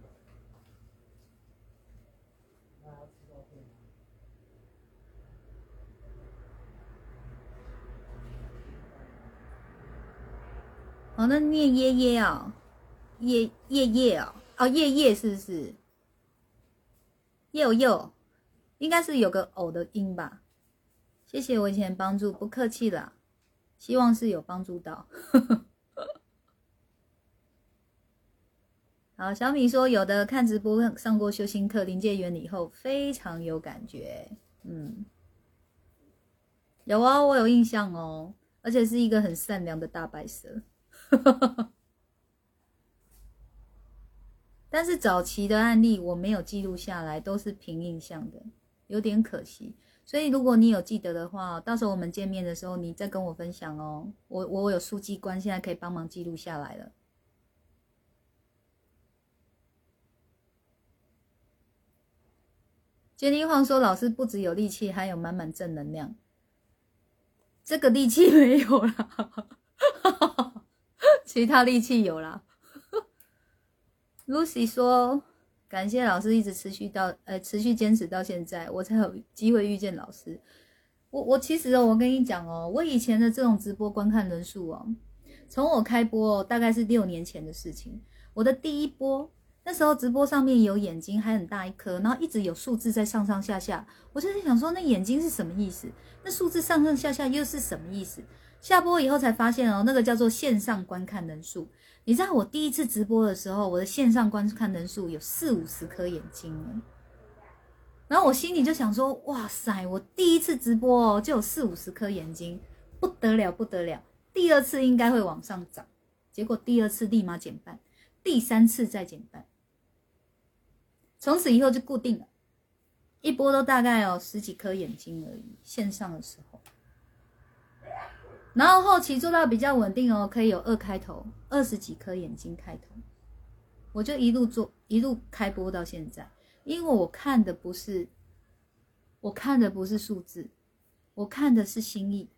哦，那念耶耶哦，耶耶耶哦，哦耶耶是不是？又又，应该是有个偶的音吧？谢谢我以前帮助，不客气啦，希望是有帮助到。好，小米说有的看直播上过修心课临界原理后非常有感觉，嗯，有啊，我有印象哦，而且是一个很善良的大白蛇。[LAUGHS] 但是早期的案例我没有记录下来，都是凭印象的，有点可惜。所以如果你有记得的话，到时候我们见面的时候，你再跟我分享哦。我我有书记官，现在可以帮忙记录下来了。杰尼晃说：“老师不只有力气，还有满满正能量。这个力气没有了。”其他力气有啦。[LAUGHS] Lucy 说：“感谢老师一直持续到呃持续坚持到现在，我才有机会遇见老师。我我其实，我跟你讲哦，我以前的这种直播观看人数哦，从我开播哦大概是六年前的事情。我的第一波那时候直播上面有眼睛，还很大一颗，然后一直有数字在上上下下。我就在想说，那眼睛是什么意思？那数字上上下下又是什么意思？”下播以后才发现哦，那个叫做线上观看人数。你知道我第一次直播的时候，我的线上观看人数有四五十颗眼睛然后我心里就想说：哇塞，我第一次直播哦，就有四五十颗眼睛，不得了不得了。第二次应该会往上涨，结果第二次立马减半，第三次再减半，从此以后就固定了，一波都大概有十几颗眼睛而已。线上的时候。然后后期做到比较稳定哦，可以有二开头，二十几颗眼睛开头，我就一路做，一路开播到现在。因为我看的不是，我看的不是数字，我看的是心意。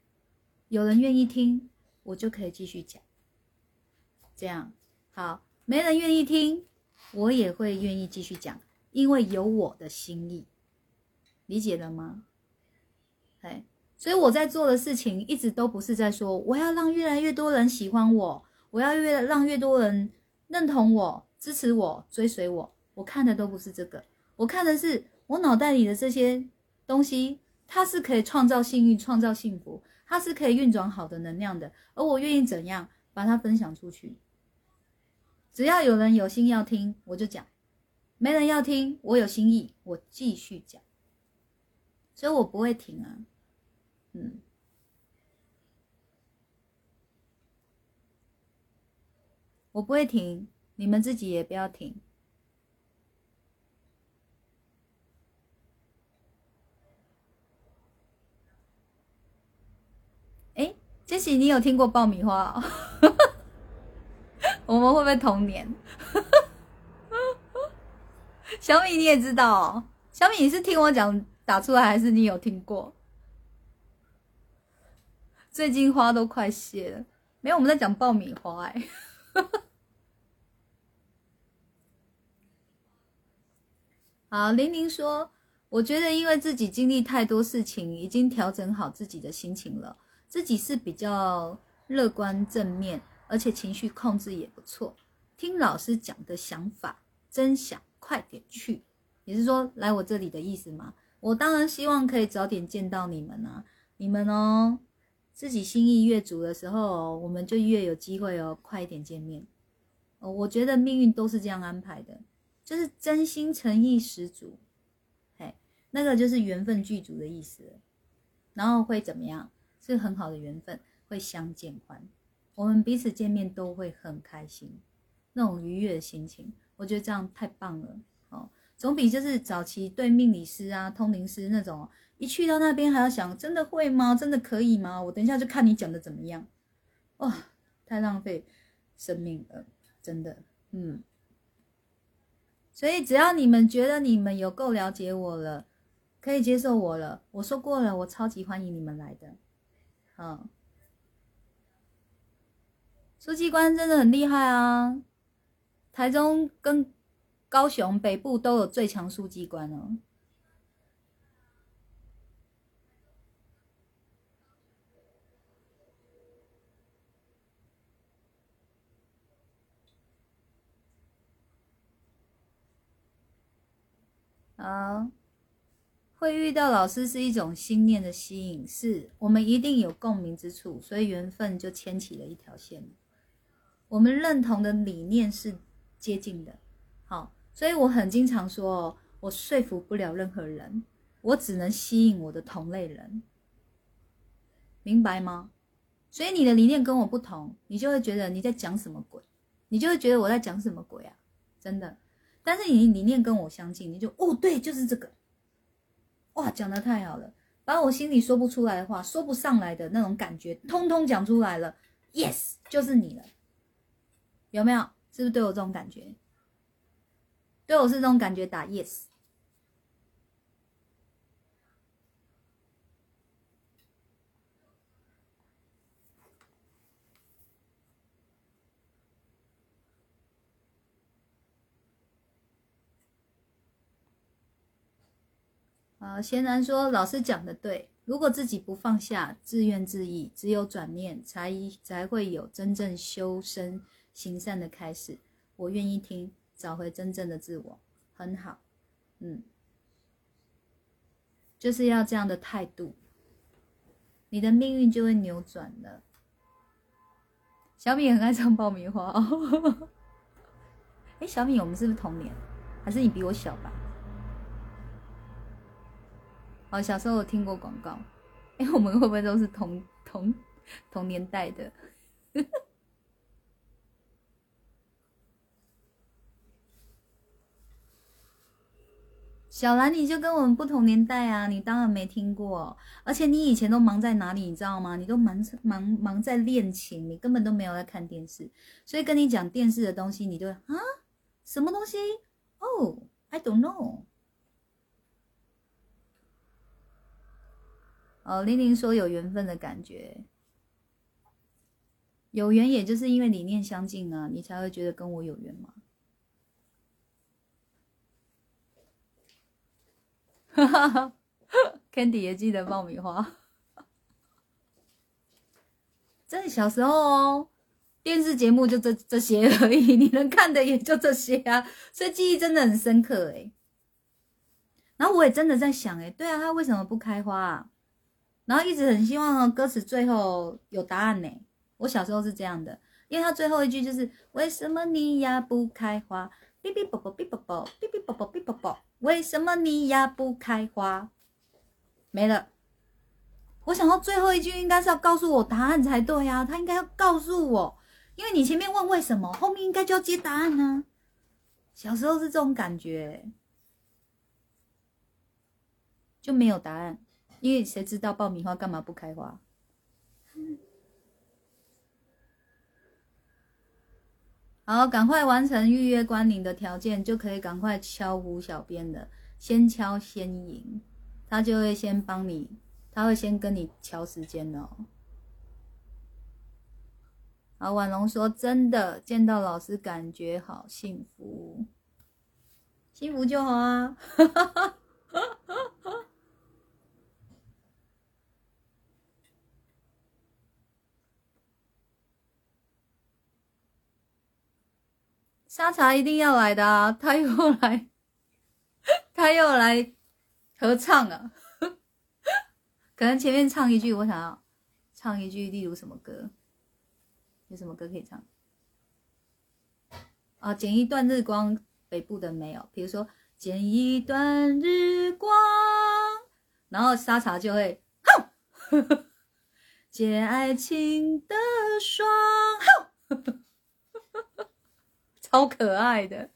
有人愿意听，我就可以继续讲。这样好，没人愿意听，我也会愿意继续讲，因为有我的心意，理解了吗？哎。所以我在做的事情一直都不是在说我要让越来越多人喜欢我，我要越让越多人认同我、支持我、追随我。我看的都不是这个，我看的是我脑袋里的这些东西，它是可以创造幸运、创造幸福，它是可以运转好的能量的。而我愿意怎样把它分享出去？只要有人有心要听，我就讲；没人要听，我有心意，我继续讲。所以我不会停啊。嗯，我不会停，你们自己也不要停。哎，杰西，你有听过爆米花？[LAUGHS] 我们会不会童年？小米，你也知道？小米，你是听我讲打出来，还是你有听过？最近花都快谢了，没有我们在讲爆米花哎。[LAUGHS] 好，玲玲说，我觉得因为自己经历太多事情，已经调整好自己的心情了，自己是比较乐观正面，而且情绪控制也不错。听老师讲的想法，真想快点去。你是说来我这里的意思吗？我当然希望可以早点见到你们啊，你们哦。自己心意越足的时候，我们就越有机会哦，快一点见面。哦，我觉得命运都是这样安排的，就是真心诚意十足，嘿，那个就是缘分具足的意思。然后会怎么样？是很好的缘分，会相见欢。我们彼此见面都会很开心，那种愉悦的心情，我觉得这样太棒了哦。总比就是早期对命理师啊、通灵师那种，一去到那边还要想，真的会吗？真的可以吗？我等一下就看你讲的怎么样。哇，太浪费生命了，真的，嗯。所以只要你们觉得你们有够了解我了，可以接受我了，我说过了，我超级欢迎你们来的。嗯，书记官真的很厉害啊！台中跟高雄北部都有最强书记官哦。好。会遇到老师是一种心念的吸引，是我们一定有共鸣之处，所以缘分就牵起了一条线。我们认同的理念是接近的，好，所以我很经常说，我说服不了任何人，我只能吸引我的同类人，明白吗？所以你的理念跟我不同，你就会觉得你在讲什么鬼，你就会觉得我在讲什么鬼啊，真的。但是你理念跟我相近，你就哦，对，就是这个。哇，讲的太好了，把我心里说不出来的话，说不上来的那种感觉，通通讲出来了。Yes，就是你了，有没有？是不是对我这种感觉？对我是这种感觉，打 Yes。啊，贤然说：“老师讲的对，如果自己不放下，自怨自艾，只有转念，才才会有真正修身行善的开始。我愿意听，找回真正的自我，很好。嗯，就是要这样的态度，你的命运就会扭转了。”小米很爱唱爆米花哦。[LAUGHS] 哎，小米，我们是不是同年？还是你比我小吧？哦，小时候我听过广告，哎，我们会不会都是同同同年代的？[LAUGHS] 小兰，你就跟我们不同年代啊，你当然没听过，而且你以前都忙在哪里，你知道吗？你都忙忙忙在练琴，你根本都没有在看电视，所以跟你讲电视的东西，你就啊，什么东西？哦，I don't know。哦，玲玲说有缘分的感觉，有缘也就是因为理念相近啊，你才会觉得跟我有缘嘛。哈哈哈，Candy 也记得爆米花，真的小时候哦，电视节目就这这些而已，[LAUGHS] 你能看的也就这些啊，所以记忆真的很深刻哎。然后我也真的在想哎，对啊，它为什么不开花啊？然后一直很希望歌词最后有答案呢。我小时候是这样的，因为他最后一句就是为什么你呀不开花？哔哔啵啵哔啵啵，哔哔啵啵哔啵啵，为什么你呀不开花？没了。我想到最后一句应该是要告诉我答案才对呀，他应该要告诉我，因为你前面问为什么，后面应该就要接答案呢。小时候是这种感觉，就没有答案。因为谁知道爆米花干嘛不开花？好，赶快完成预约关领的条件，就可以赶快敲胡小编的，先敲先赢，他就会先帮你，他会先跟你敲时间哦。好，婉龙说真的见到老师感觉好幸福，幸福就好啊。[LAUGHS] 沙茶一定要来的啊！[LAUGHS] 他又来，[LAUGHS] 他又来合唱啊！[LAUGHS] 可能前面唱一句，我想要唱一句，例如什么歌？有什么歌可以唱？啊，剪一段日光，北部的没有。比如说，剪一段日光，然后沙茶就会，哼，剪爱情的霜，超可爱的。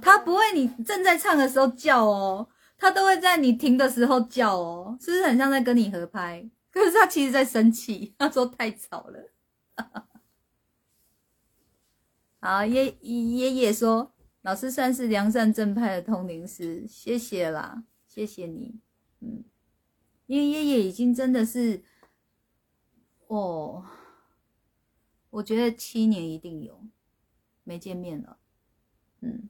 他不会，你正在唱的时候叫哦，他都会在你停的时候叫哦，是不是很像在跟你合拍？可是他其实在生气，他说太吵了。[LAUGHS] 好，爷爷爷说，老师算是良善正派的通灵师，谢谢啦，谢谢你。嗯，因为爷爷已经真的是，哦，我觉得七年一定有没见面了，嗯。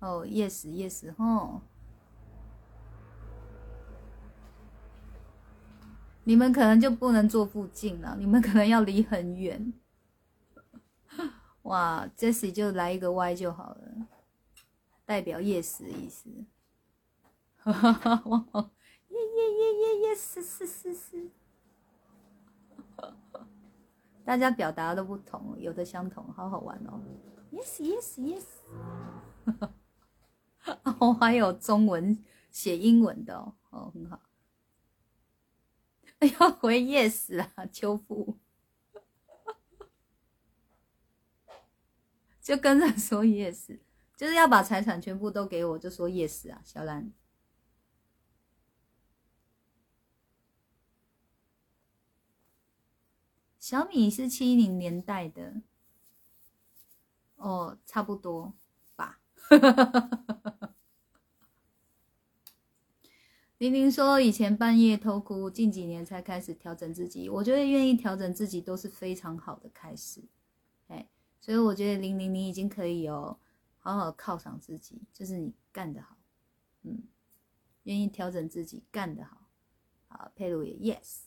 哦，yes，yes，吼！你们可能就不能坐附近了，你们可能要离很远。哇，Jesse 就来一个 Y 就好了，代表 yes 的意思。哈哈哈！哇，耶耶耶耶耶，是是是是。大家表达都不同，有的相同，好好玩哦。Yes，yes，yes。[LAUGHS] 哦，还有中文写英文的哦，哦，很好。要回 yes 啊，秋富，[LAUGHS] 就跟着说 yes，就是要把财产全部都给我，就说 yes 啊，小兰。小米是七零年代的，哦，差不多吧。[LAUGHS] 玲玲说：“以前半夜偷哭，近几年才开始调整自己。我觉得愿意调整自己都是非常好的开始，哎，所以我觉得玲玲你已经可以哦，好好犒赏自己，就是你干得好，嗯，愿意调整自己，干得好，好，佩鲁也 yes，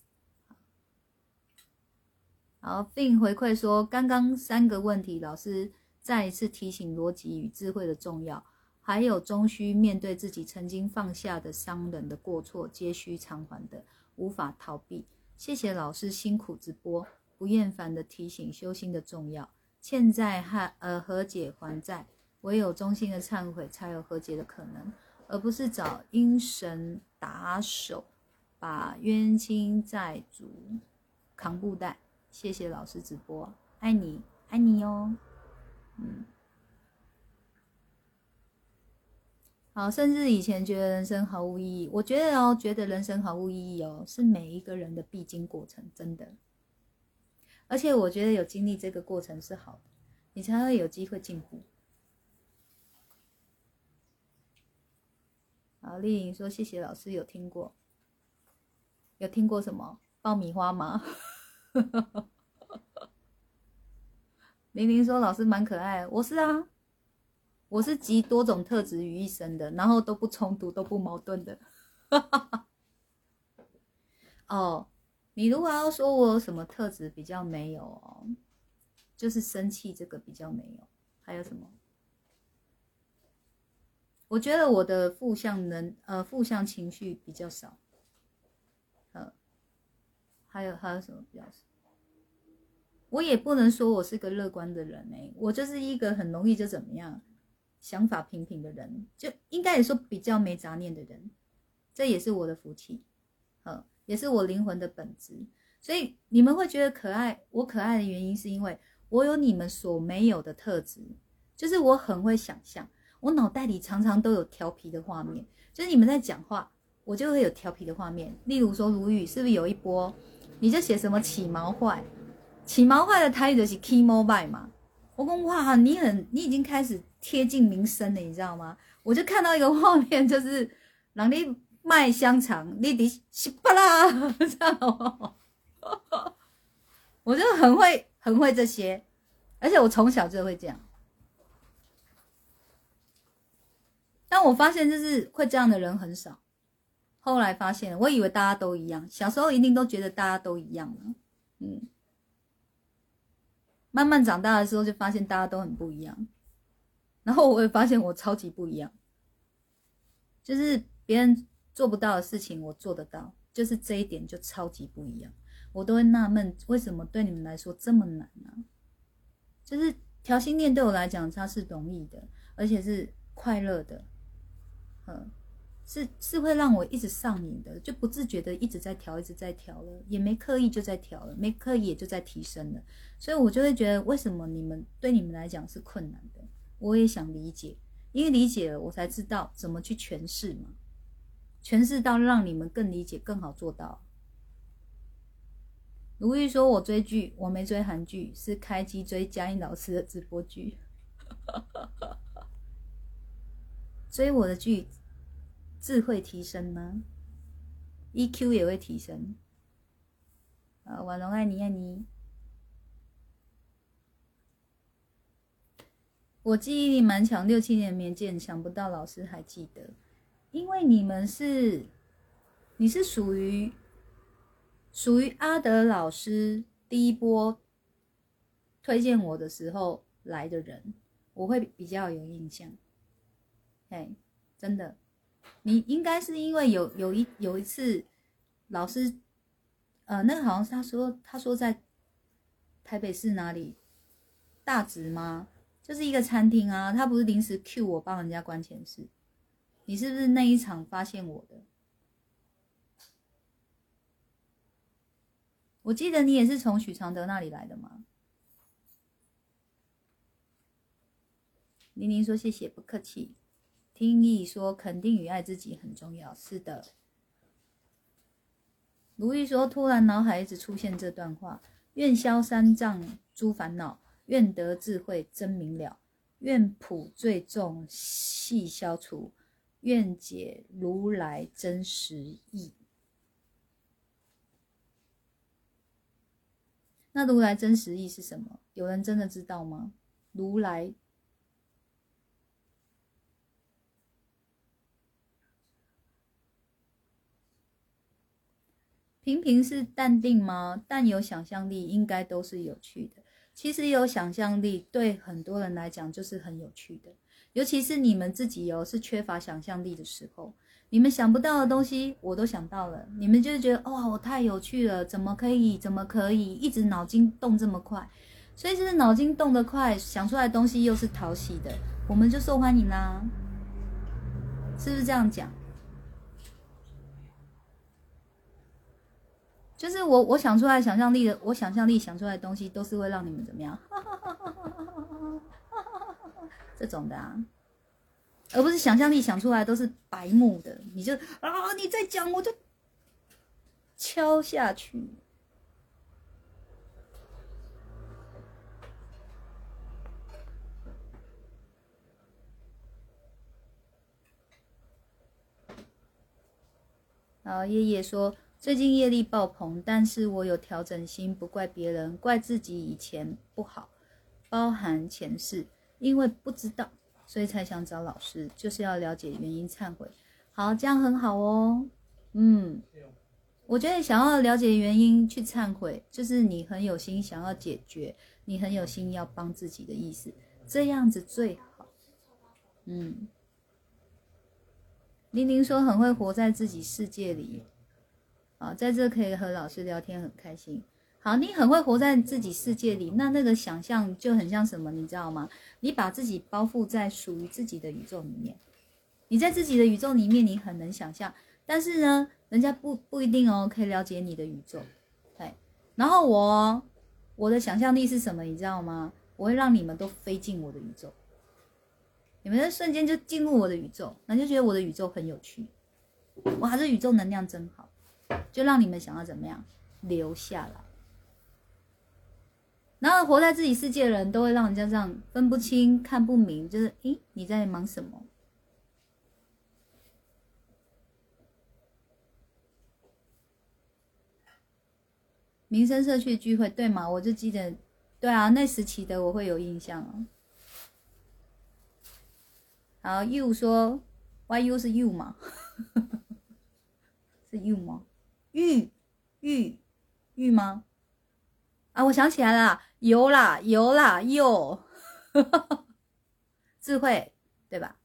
好，Fin 回馈说，刚刚三个问题，老师再一次提醒逻辑与智慧的重要。”还有终须面对自己曾经放下的伤人的过错，皆需偿还的，无法逃避。谢谢老师辛苦直播，不厌烦的提醒修心的重要。欠债和呃和解还债，唯有衷心的忏悔，才有和解的可能，而不是找阴神打手，把冤亲债主扛布袋。谢谢老师直播，爱你爱你哟，嗯。好，甚至以前觉得人生毫无意义，我觉得哦，觉得人生毫无意义哦，是每一个人的必经过程，真的。而且我觉得有经历这个过程是好的，你才会有机会进步。好，丽颖说谢谢老师，有听过，有听过什么爆米花吗？[LAUGHS] 玲玲说老师蛮可爱，我是啊。我是集多种特质于一身的，然后都不冲突、都不矛盾的。[LAUGHS] 哦，你如果要说我有什么特质比较没有哦，就是生气这个比较没有。还有什么？我觉得我的负向能呃负向情绪比较少。还有还有什么比较？我也不能说我是个乐观的人哎，我就是一个很容易就怎么样。想法平平的人，就应该也说比较没杂念的人，这也是我的福气，嗯，也是我灵魂的本质。所以你们会觉得可爱，我可爱的原因是因为我有你们所没有的特质，就是我很会想象，我脑袋里常常都有调皮的画面，就是你们在讲话，我就会有调皮的画面。例如说如语是不是有一波，你就写什么起毛坏，起毛坏的台语就是 key mobile 嘛。我讲哇，你很，你已经开始贴近民生了，你知道吗？我就看到一个画面，就是让你卖香肠，你得稀巴啦，这样。我就很会，很会这些，而且我从小就会这样。但我发现，就是会这样的人很少。后来发现，我以为大家都一样，小时候一定都觉得大家都一样呢。嗯。慢慢长大的时候，就发现大家都很不一样，然后我也发现我超级不一样，就是别人做不到的事情我做得到，就是这一点就超级不一样。我都会纳闷，为什么对你们来说这么难呢？就是调心念对我来讲，它是容易的，而且是快乐的，嗯，是是会让我一直上瘾的，就不自觉的一直在调，一直在调了，也没刻意就在调了，没刻意也就在提升了，所以我就会觉得为什么你们对你们来讲是困难的，我也想理解，因为理解了，我才知道怎么去诠释嘛，诠释到让你们更理解，更好做到。如玉说：“我追剧，我没追韩剧，是开机追嘉音老师的直播剧，[LAUGHS] 追我的剧。”智慧提升呢，EQ 也会提升。啊，婉容爱你爱你。我记忆力蛮强，六七年没见，想不到老师还记得。因为你们是，你是属于属于阿德老师第一波推荐我的时候来的人，我会比较有印象。哎，真的。你应该是因为有有一有一次，老师，呃，那好像是他说他说在台北市哪里大直吗？就是一个餐厅啊，他不是临时 Q 我帮人家关前事，你是不是那一场发现我的？我记得你也是从许常德那里来的吗？玲玲说谢谢，不客气。听意说，肯定与爱自己很重要。是的，如意说，突然脑海一直出现这段话：愿消三障诸烦恼，愿得智慧真明了，愿普最重细消除，愿解如来真实意。那如来真实意是什么？有人真的知道吗？如来。平平是淡定吗？但有想象力，应该都是有趣的。其实有想象力对很多人来讲就是很有趣的，尤其是你们自己哦是缺乏想象力的时候，你们想不到的东西我都想到了，你们就觉得哇，我太有趣了，怎么可以？怎么可以？一直脑筋动这么快，所以就是脑筋动得快，想出来的东西又是讨喜的，我们就受欢迎啦，是不是这样讲？就是我我想出来想象力的，我想象力想出来的东西都是会让你们怎么样？[LAUGHS] 这种的啊，而不是想象力想出来都是白目的，你就啊你在讲我就敲下去。然后爷爷说。最近业力爆棚，但是我有调整心，不怪别人，怪自己以前不好，包含前世，因为不知道，所以才想找老师，就是要了解原因，忏悔。好，这样很好哦。嗯，我觉得想要了解原因去忏悔，就是你很有心想要解决，你很有心要帮自己的意思，这样子最好。嗯，玲玲说很会活在自己世界里。啊，在这可以和老师聊天，很开心。好，你很会活在自己世界里，那那个想象就很像什么，你知道吗？你把自己包覆在属于自己的宇宙里面，你在自己的宇宙里面，你很能想象。但是呢，人家不不一定哦，可以了解你的宇宙。对，然后我我的想象力是什么，你知道吗？我会让你们都飞进我的宇宙，你们的瞬间就进入我的宇宙，那就觉得我的宇宙很有趣。哇，这宇宙能量真好。就让你们想要怎么样留下来，然后活在自己世界的人都会让人家这样分不清、看不明，就是诶，你在忙什么？民生社区聚会对吗？我就记得，对啊，那时期的我会有印象啊。好，you 说，y u 是 you 吗？[LAUGHS] 是 you 吗？玉玉玉吗？啊，我想起来了，有啦有啦有，[LAUGHS] 智慧对吧？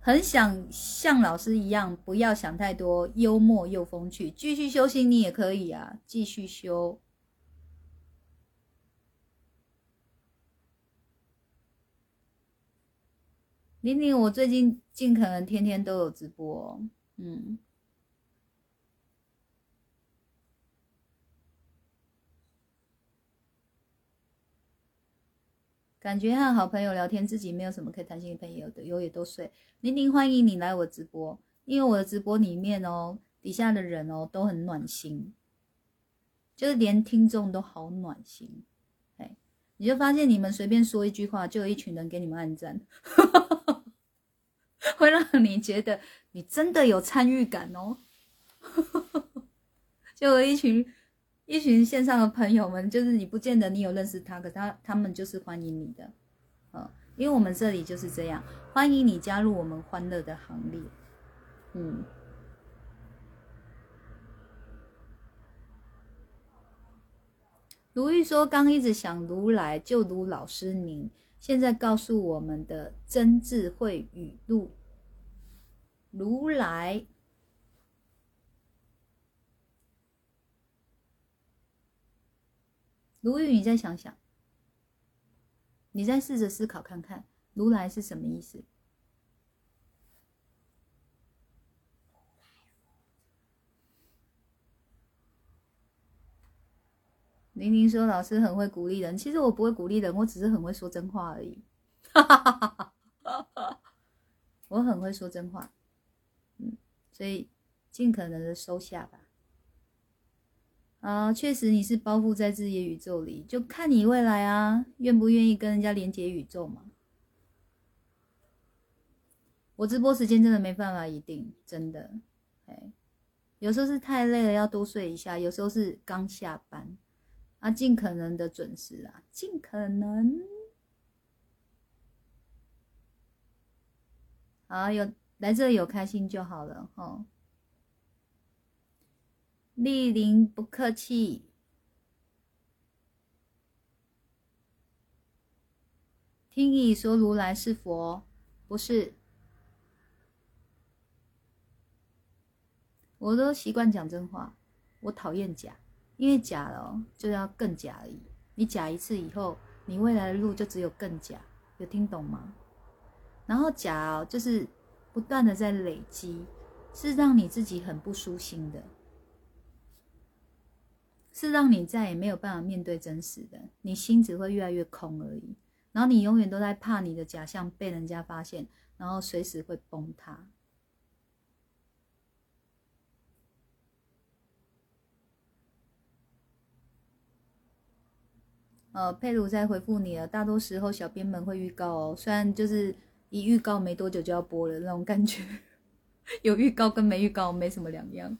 很想像老师一样，不要想太多，幽默又风趣，继续修行你也可以啊，继续修。玲玲，我最近尽可能天天都有直播。嗯，感觉和好朋友聊天，自己没有什么可以谈心的朋友的，有也都睡。玲玲，欢迎你来我直播，因为我的直播里面哦，底下的人哦都很暖心，就是连听众都好暖心。哎，你就发现你们随便说一句话，就有一群人给你们按赞，[LAUGHS] 会让你觉得你真的有参与感哦。[LAUGHS] 就有一群一群线上的朋友们，就是你不见得你有认识他，可他他们就是欢迎你的，嗯，因为我们这里就是这样，欢迎你加入我们欢乐的行列，嗯。如玉说：“刚一直想如来，就如老师您现在告诉我们的真智慧语录。如来，如玉，你再想想，你再试着思考看看，如来是什么意思？玲玲说：“老师很会鼓励人，其实我不会鼓励人，我只是很会说真话而已。哈哈哈我很会说真话，嗯，所以尽可能的收下吧。啊，确实你是包覆在自己的宇宙里，就看你未来啊，愿不愿意跟人家连接宇宙嘛。我直播时间真的没办法一定，真的，哎，有时候是太累了要多睡一下，有时候是刚下班。”啊，尽可能的准时啊，尽可能。好，有来这有开心就好了哈。莅临不客气。听你说如来是佛，不是。我都习惯讲真话，我讨厌假。因为假了，就要更假而已。你假一次以后，你未来的路就只有更假。有听懂吗？然后假哦，就是不断的在累积，是让你自己很不舒心的，是让你再也没有办法面对真实的，你心只会越来越空而已。然后你永远都在怕你的假象被人家发现，然后随时会崩塌。呃，佩鲁在回复你了。大多时候，小编们会预告哦，虽然就是一预告没多久就要播了那种感觉，[LAUGHS] 有预告跟没预告没什么两样。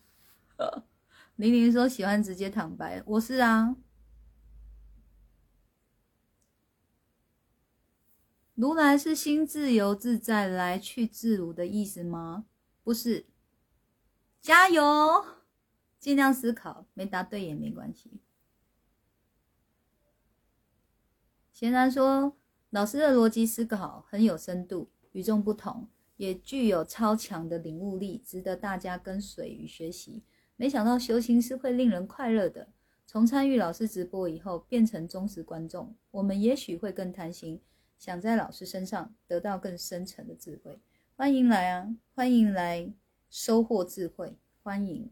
玲玲说喜欢直接坦白，我是啊。如来是心自由自在来去自如的意思吗？不是，加油，尽量思考，没答对也没关系。贤然说：“老师的逻辑思考很有深度，与众不同，也具有超强的领悟力，值得大家跟随与学习。没想到修行是会令人快乐的。从参与老师直播以后，变成忠实观众，我们也许会更贪心，想在老师身上得到更深层的智慧。欢迎来啊，欢迎来收获智慧，欢迎。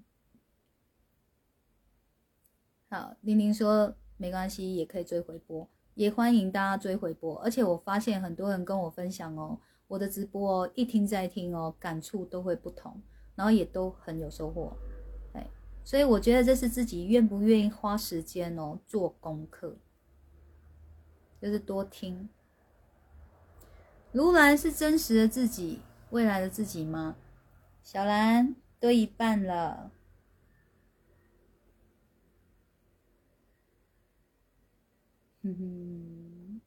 好，玲玲说没关系，也可以追回播。”也欢迎大家追回播，而且我发现很多人跟我分享哦，我的直播哦，一听再听哦，感触都会不同，然后也都很有收获，所以我觉得这是自己愿不愿意花时间哦做功课，就是多听。如来是真实的自己，未来的自己吗？小兰多一半了。嗯，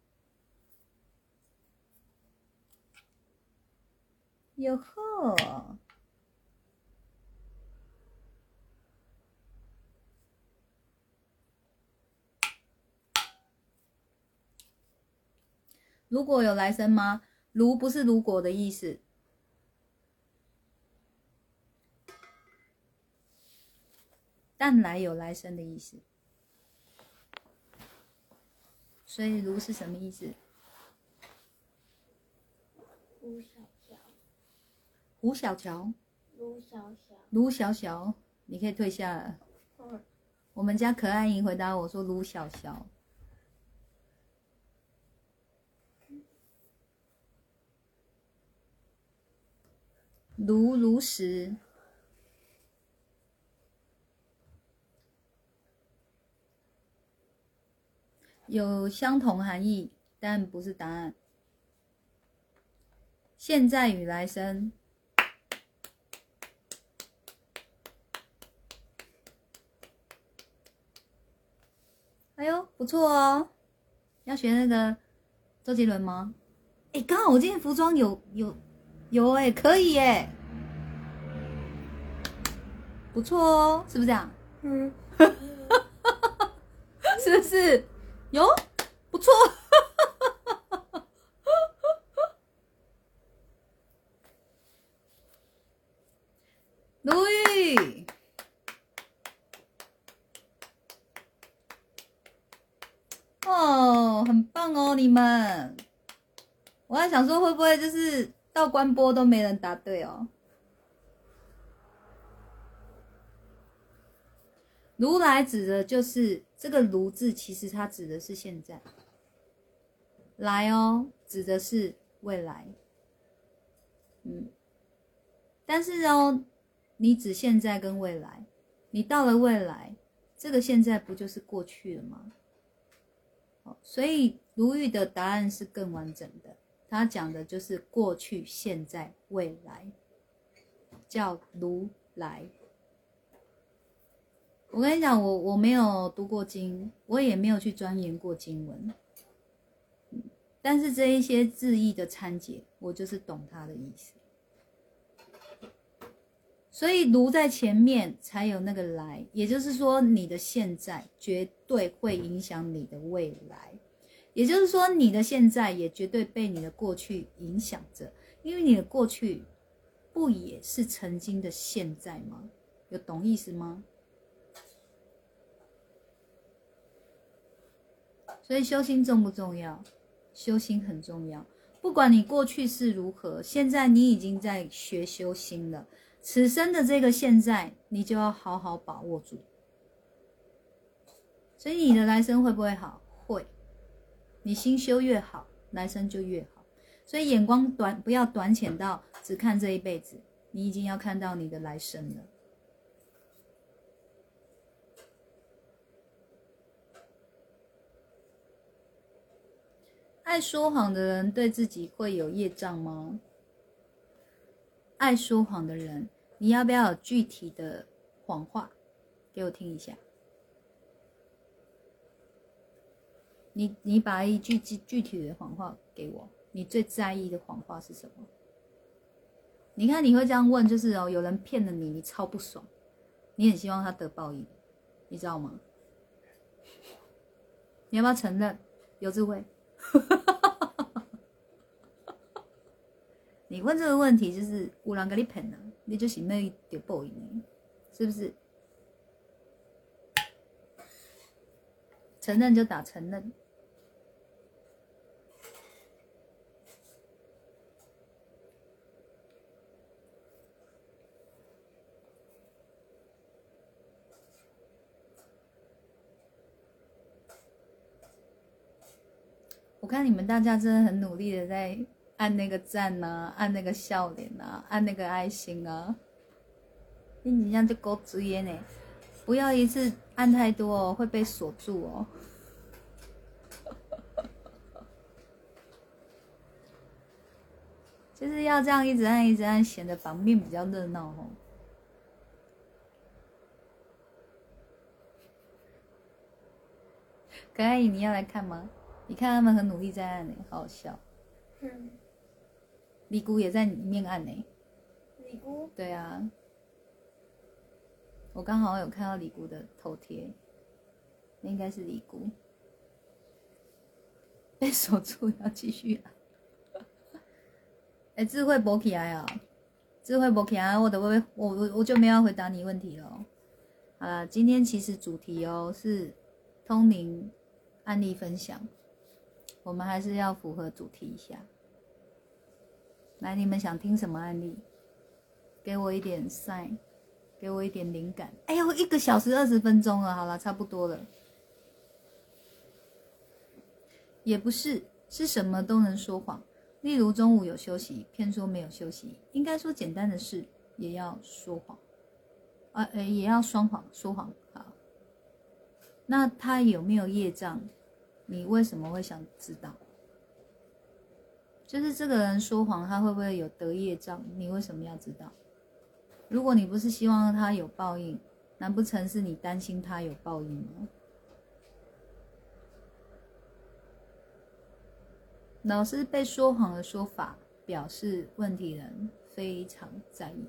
哟呵！如果有来生吗？如不是如果的意思，但来有来生的意思。所以“如”是什么意思？乌小胡小乔，卢小小，卢小小，你可以退下了。嗯，我们家可爱姨回答我说卢小小。如如实，有相同含义，但不是答案。现在与来生，哎呦，不错哦！要学那个周杰伦吗？哎，刚好我今天服装有有有哎、可以哎，不错哦，是不是这样？嗯，[LAUGHS] 是不是？有，不错。[LAUGHS] 卢玉，哦，很棒哦，你们。我还想说，会不会就是到关播都没人答对哦？如来指的就是这个“如”字，其实它指的是现在。来哦，指的是未来。嗯，但是哦，你指现在跟未来，你到了未来，这个现在不就是过去了吗？哦，所以如玉的答案是更完整的，他讲的就是过去、现在、未来，叫如来。我跟你讲，我我没有读过经，我也没有去钻研过经文，但是这一些字义的参解，我就是懂他的意思。所以如在前面才有那个来，也就是说，你的现在绝对会影响你的未来，也就是说，你的现在也绝对被你的过去影响着，因为你的过去不也是曾经的现在吗？有懂意思吗？所以修心重不重要？修心很重要。不管你过去是如何，现在你已经在学修心了。此生的这个现在，你就要好好把握住。所以你的来生会不会好？你心修越好，来生就越好。所以眼光短，不要短浅到只看这一辈子，你已经要看到你的来生了。爱说谎的人对自己会有业障吗？爱说谎的人，你要不要有具体的谎话给我听一下？你你把一句具具体的谎话给我，你最在意的谎话是什么？你看你会这样问，就是哦，有人骗了你，你超不爽，你很希望他得报应，你知道吗？你要不要承认？有智慧。[LAUGHS] 你问这个问题，就是有人给你骗了，你就是没有报应，是不是？承认就打承认。看你们大家真的很努力的在按那个赞呐、按那个笑脸呐、按那个爱心啊，你这样就够追耶呢！不要一次按太多哦，会被锁住哦。[LAUGHS] 就是要这样一直按一直按，显得版面比较热闹哦。可爱姨，你要来看吗？你看他们很努力在按呢，好好笑。嗯，李姑也在里面按呢。李姑，对啊，我刚好有看到李姑的头贴，那应该是李姑。[LAUGHS] 被锁住要继续按。[LAUGHS] 哎、智慧博起来啊！智慧博起来，我的微微，我我我就没有要回答你问题了哦。好了，今天其实主题哦是通灵案例分享，我们还是要符合主题一下。来，你们想听什么案例？给我一点 sign，给我一点灵感。哎呦，一个小时二十分钟了，好了，差不多了。也不是，是什么都能说谎。例如中午有休息，偏说没有休息。应该说简单的事也要说谎，啊，呃，也要双谎，说谎。好，那他有没有业障？你为什么会想知道？就是这个人说谎，他会不会有得业障？你为什么要知道？如果你不是希望他有报应，难不成是你担心他有报应吗？老师被说谎的说法，表示问题人非常在意。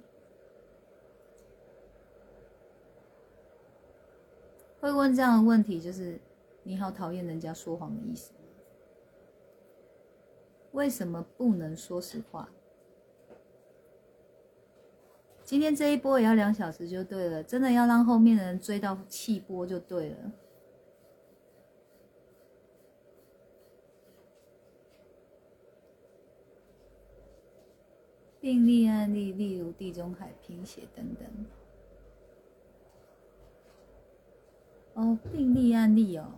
会问这样的问题，就是你好讨厌人家说谎的意思。为什么不能说实话？今天这一波也要两小时就对了，真的要让后面的人追到气波就对了。病例案例，例如地中海贫血等等。哦，病例案例哦。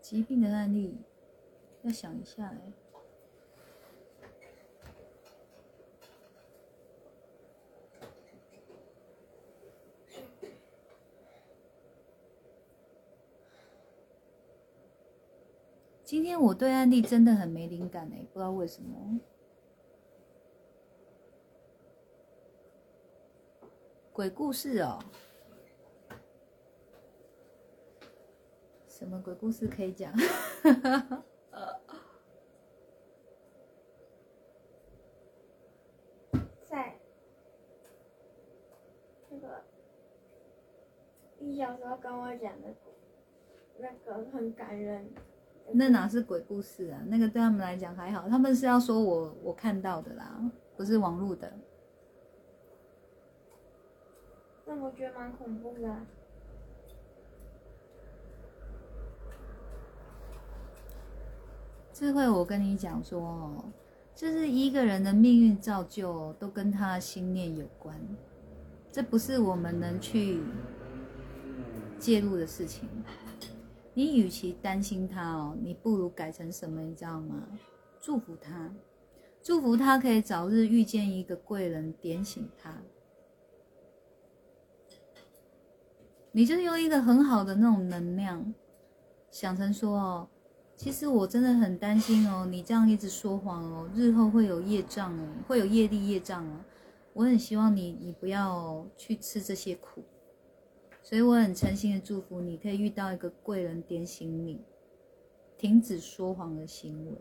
疾病的案例，要想一下哎。今天我对案例真的很没灵感哎，不知道为什么。鬼故事哦。什么鬼故事可以讲？[LAUGHS] 在那个你小时候跟我讲的，那个很感人。那哪是鬼故事啊？那个对他们来讲还好，他们是要说我我看到的啦，不是网络的。那我觉得蛮恐怖的。智慧，我跟你讲说哦，就是一个人的命运造就都跟他的心念有关，这不是我们能去介入的事情。你与其担心他哦，你不如改成什么，你知道吗？祝福他，祝福他可以早日遇见一个贵人，点醒他。你就用一个很好的那种能量，想成说哦。其实我真的很担心哦，你这样一直说谎哦，日后会有业障哦，会有业力业障哦。我很希望你，你不要去吃这些苦，所以我很诚心的祝福你，可以遇到一个贵人点醒你，停止说谎的行为。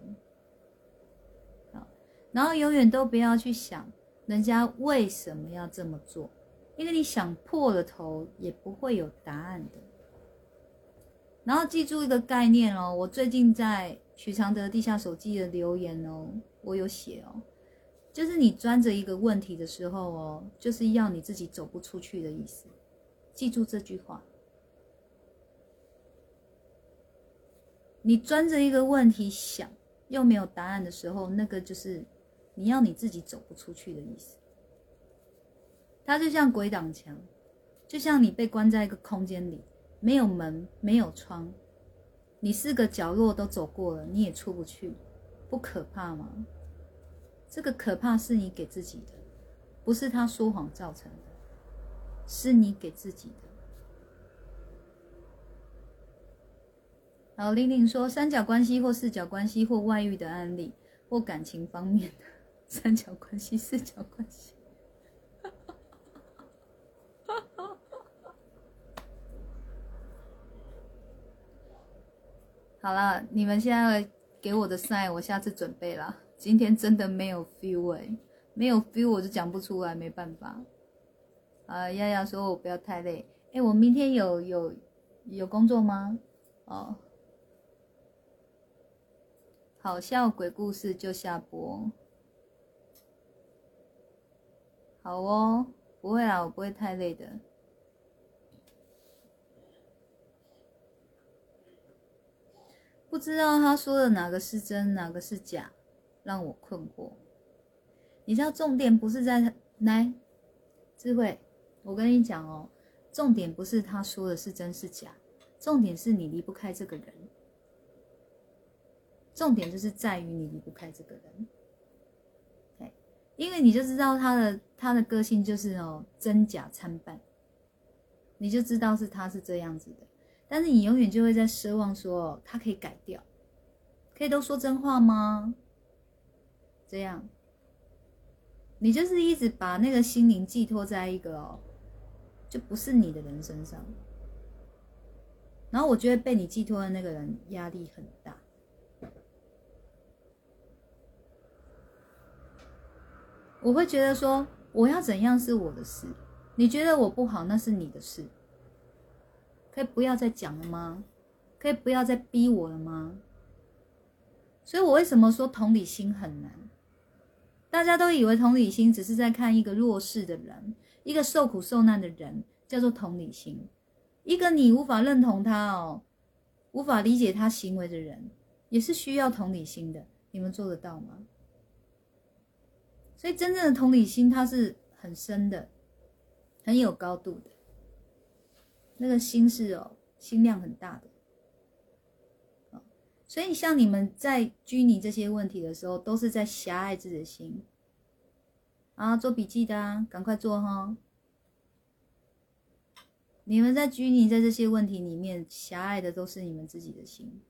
好，然后永远都不要去想人家为什么要这么做，因为你想破了头也不会有答案的。然后记住一个概念哦，我最近在许常德地下手记的留言哦，我有写哦，就是你钻着一个问题的时候哦，就是要你自己走不出去的意思。记住这句话，你钻着一个问题想又没有答案的时候，那个就是你要你自己走不出去的意思。它就像鬼挡墙，就像你被关在一个空间里。没有门，没有窗，你四个角落都走过了，你也出不去，不可怕吗？这个可怕是你给自己的，不是他说谎造成的，是你给自己的。然后玲玲说，三角关系或四角关系或外遇的案例，或感情方面的 [LAUGHS] 三角关系、四角关系。好了，你们现在给我的赛我下次准备了。今天真的没有 feel 哎，没有 feel 我就讲不出来，没办法。啊，丫丫说我不要太累。哎，我明天有有有工作吗？哦，好笑鬼故事就下播。好哦，不会啦，我不会太累的。不知道他说的哪个是真，哪个是假，让我困惑。你知道重点不是在来智慧，我跟你讲哦，重点不是他说的是真是假，重点是你离不开这个人。重点就是在于你离不开这个人，对，因为你就知道他的他的个性就是哦真假参半，你就知道是他是这样子的，但是你永远就会在奢望说他可以改掉，可以都说真话吗？这样，你就是一直把那个心灵寄托在一个哦，就不是你的人身上，然后我觉得被你寄托的那个人压力很大。我会觉得说，我要怎样是我的事，你觉得我不好，那是你的事，可以不要再讲了吗？可以不要再逼我了吗？所以我为什么说同理心很难？大家都以为同理心只是在看一个弱势的人，一个受苦受难的人，叫做同理心。一个你无法认同他哦，无法理解他行为的人，也是需要同理心的。你们做得到吗？所以，真正的同理心，它是很深的，很有高度的。那个心是哦，心量很大的。所以像你们在拘泥这些问题的时候，都是在狭隘自己的心。啊，做笔记的啊，赶快做哈！你们在拘泥在这些问题里面，狭隘的都是你们自己的心。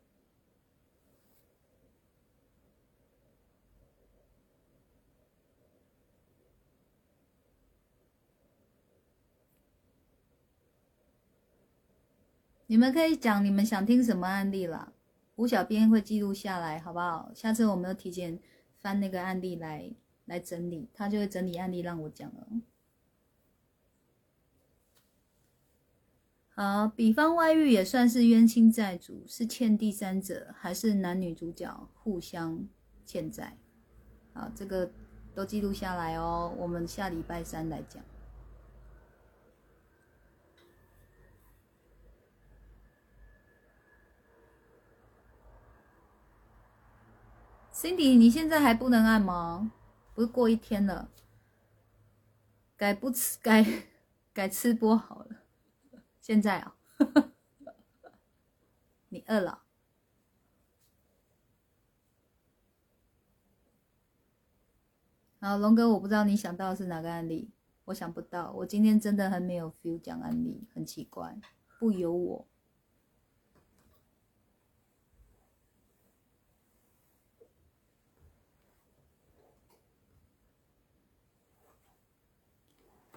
你们可以讲你们想听什么案例了，吴小编会记录下来，好不好？下次我们要提前翻那个案例来来整理，他就会整理案例让我讲了。好，比方外遇也算是冤亲债主，是欠第三者，还是男女主角互相欠债？好，这个都记录下来哦，我们下礼拜三来讲。Cindy，你现在还不能按吗？不是过一天了，改不吃改 [LAUGHS] 改吃播好了。现在啊，[LAUGHS] 你饿了？好，龙哥，我不知道你想到的是哪个案例，我想不到。我今天真的很没有 feel 讲案例，很奇怪，不由我。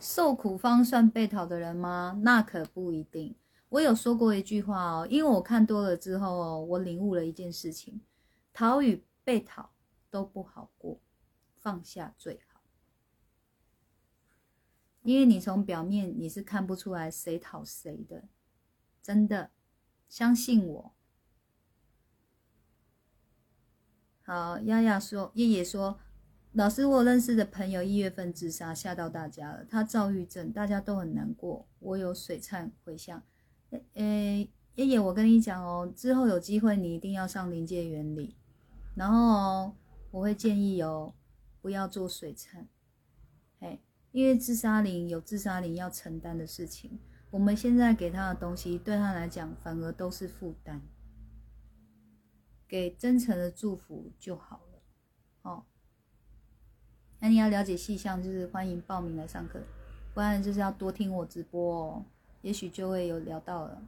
受苦方算被讨的人吗？那可不一定。我有说过一句话哦，因为我看多了之后哦，我领悟了一件事情：讨与被讨都不好过，放下最好。因为你从表面你是看不出来谁讨谁的，真的，相信我。好，丫丫说，叶叶说。老师，我认识的朋友一月份自杀，吓到大家了。他躁郁症，大家都很难过。我有水忏回向。诶，爷爷，我跟你讲哦，之后有机会你一定要上临界原理。然后哦，我会建议哦，不要做水忏。嘿，因为自杀灵有自杀灵要承担的事情，我们现在给他的东西，对他来讲反而都是负担。给真诚的祝福就好。那你要了解细项，就是欢迎报名来上课，不然就是要多听我直播哦，也许就会有聊到了。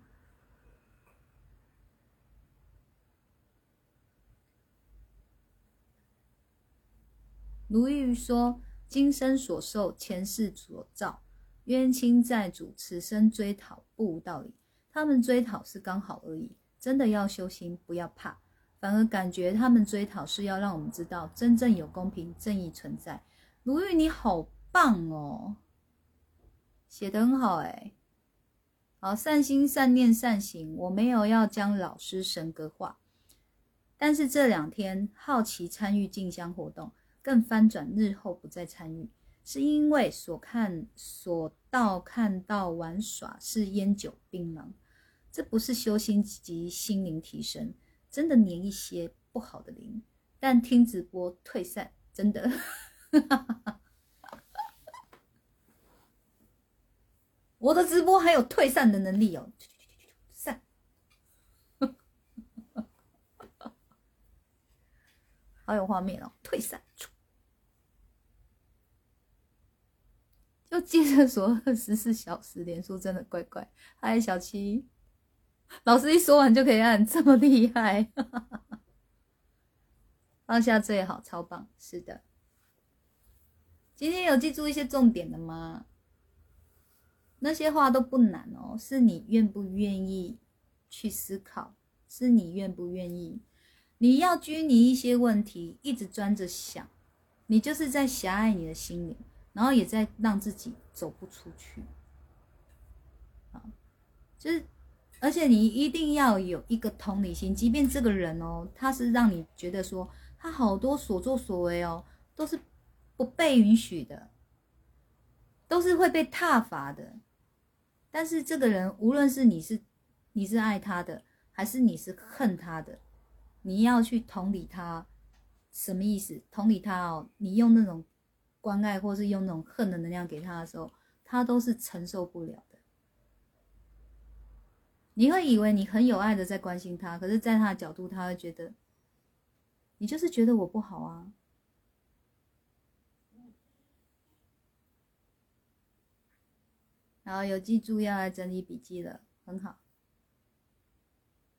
卢玉说：“今生所受，前世所造，冤亲债主，此生追讨不无道理。他们追讨是刚好而已，真的要修心，不要怕。”反而感觉他们追讨是要让我们知道真正有公平正义存在。卢玉，你好棒哦，写的很好哎。好，善心、善念、善行，我没有要将老师神格化，但是这两天好奇参与进香活动，更翻转日后不再参与，是因为所看所到看到玩耍是烟酒槟榔，这不是修心及心灵提升。真的粘一些不好的灵，但听直播退散，真的。[LAUGHS] 我的直播还有退散的能力哦，散，[LAUGHS] 好有画面哦，退散，就接着说二十四小时连书真的怪怪。嗨，小七，老师一说完就可以按，这么厉害，[LAUGHS] 放下最好，超棒，是的。今天有记住一些重点的吗？那些话都不难哦，是你愿不愿意去思考，是你愿不愿意。你要拘泥一些问题，一直钻着想，你就是在狭隘你的心灵，然后也在让自己走不出去。啊，就是，而且你一定要有一个同理心，即便这个人哦，他是让你觉得说他好多所作所为哦，都是不被允许的，都是会被挞伐的。但是这个人，无论是你是你是爱他的，还是你是恨他的，你要去同理他，什么意思？同理他哦，你用那种关爱，或是用那种恨的能量给他的时候，他都是承受不了的。你会以为你很有爱的在关心他，可是，在他的角度，他会觉得你就是觉得我不好啊。然后有记住要来整理笔记了，很好。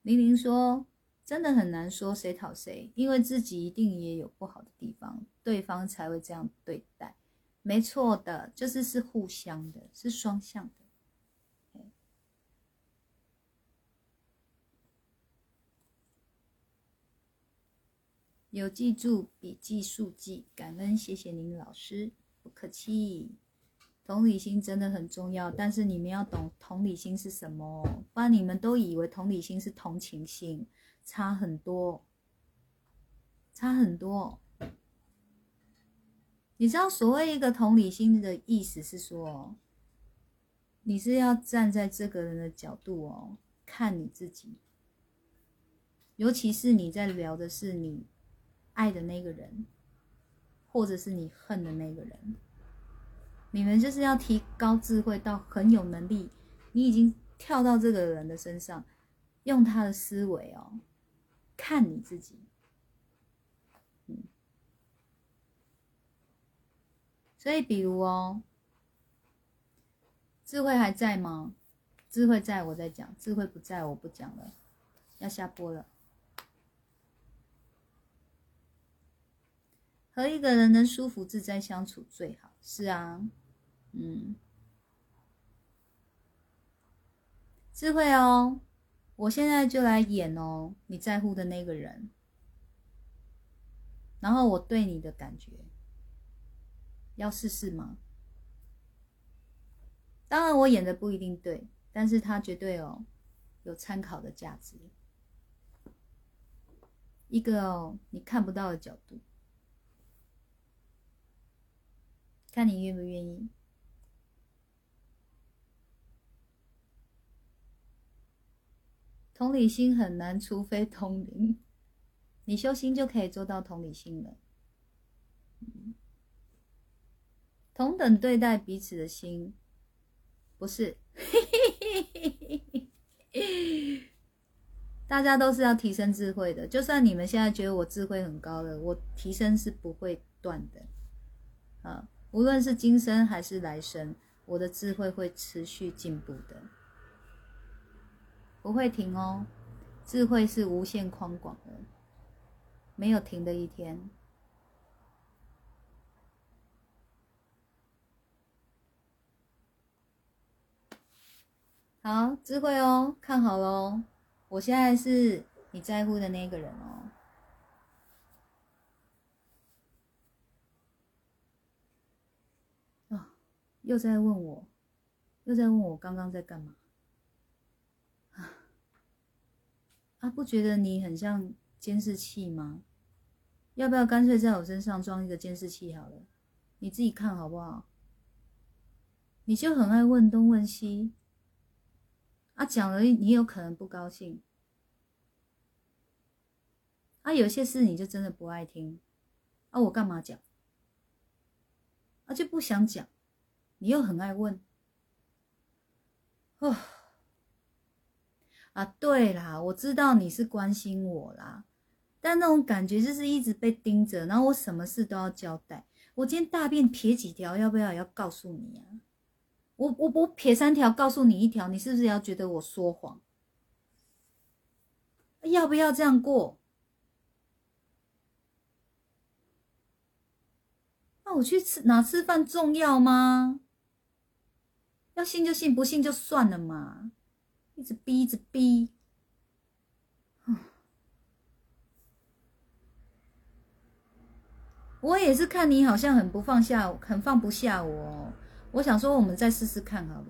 玲玲说：“真的很难说谁讨谁，因为自己一定也有不好的地方，对方才会这样对待。没错的，就是是互相的，是双向的。”有记住笔记速记，感恩谢谢您老师，不客气。同理心真的很重要，但是你们要懂同理心是什么，不然你们都以为同理心是同情心，差很多，差很多。你知道所谓一个同理心的意思是说，你是要站在这个人的角度哦，看你自己，尤其是你在聊的是你爱的那个人，或者是你恨的那个人。你们就是要提高智慧到很有能力，你已经跳到这个人的身上，用他的思维哦，看你自己，嗯，所以比如哦，智慧还在吗？智慧在我在讲，智慧不在我不讲了，要下播了。和一个人能舒服自在相处最好，是啊。嗯，智慧哦，我现在就来演哦，你在乎的那个人，然后我对你的感觉，要试试吗？当然，我演的不一定对，但是他绝对哦，有参考的价值，一个哦你看不到的角度，看你愿不愿意。同理心很难，除非通灵。你修心就可以做到同理心了。同等对待彼此的心，不是？[LAUGHS] 大家都是要提升智慧的。就算你们现在觉得我智慧很高了，我提升是不会断的。啊，无论是今生还是来生，我的智慧会持续进步的。不会停哦，智慧是无限宽广的，没有停的一天。好，智慧哦，看好喽，我现在是你在乎的那个人哦。啊，又在问我，又在问我刚刚在干嘛？啊，不觉得你很像监视器吗？要不要干脆在我身上装一个监视器好了？你自己看好不好？你就很爱问东问西，啊，讲了你有可能不高兴，啊，有些事你就真的不爱听，啊，我干嘛讲？啊，就不想讲，你又很爱问，哦，啊，对啦，我知道你是关心我啦，但那种感觉就是一直被盯着，然后我什么事都要交代。我今天大便撇几条，要不要也要告诉你啊？我我我撇三条，告诉你一条，你是不是要觉得我说谎？要不要这样过？那我去吃哪吃饭重要吗？要信就信，不信就算了嘛。一直逼，一直逼。我也是看你好像很不放下，很放不下我。我想说，我们再试试看，好了。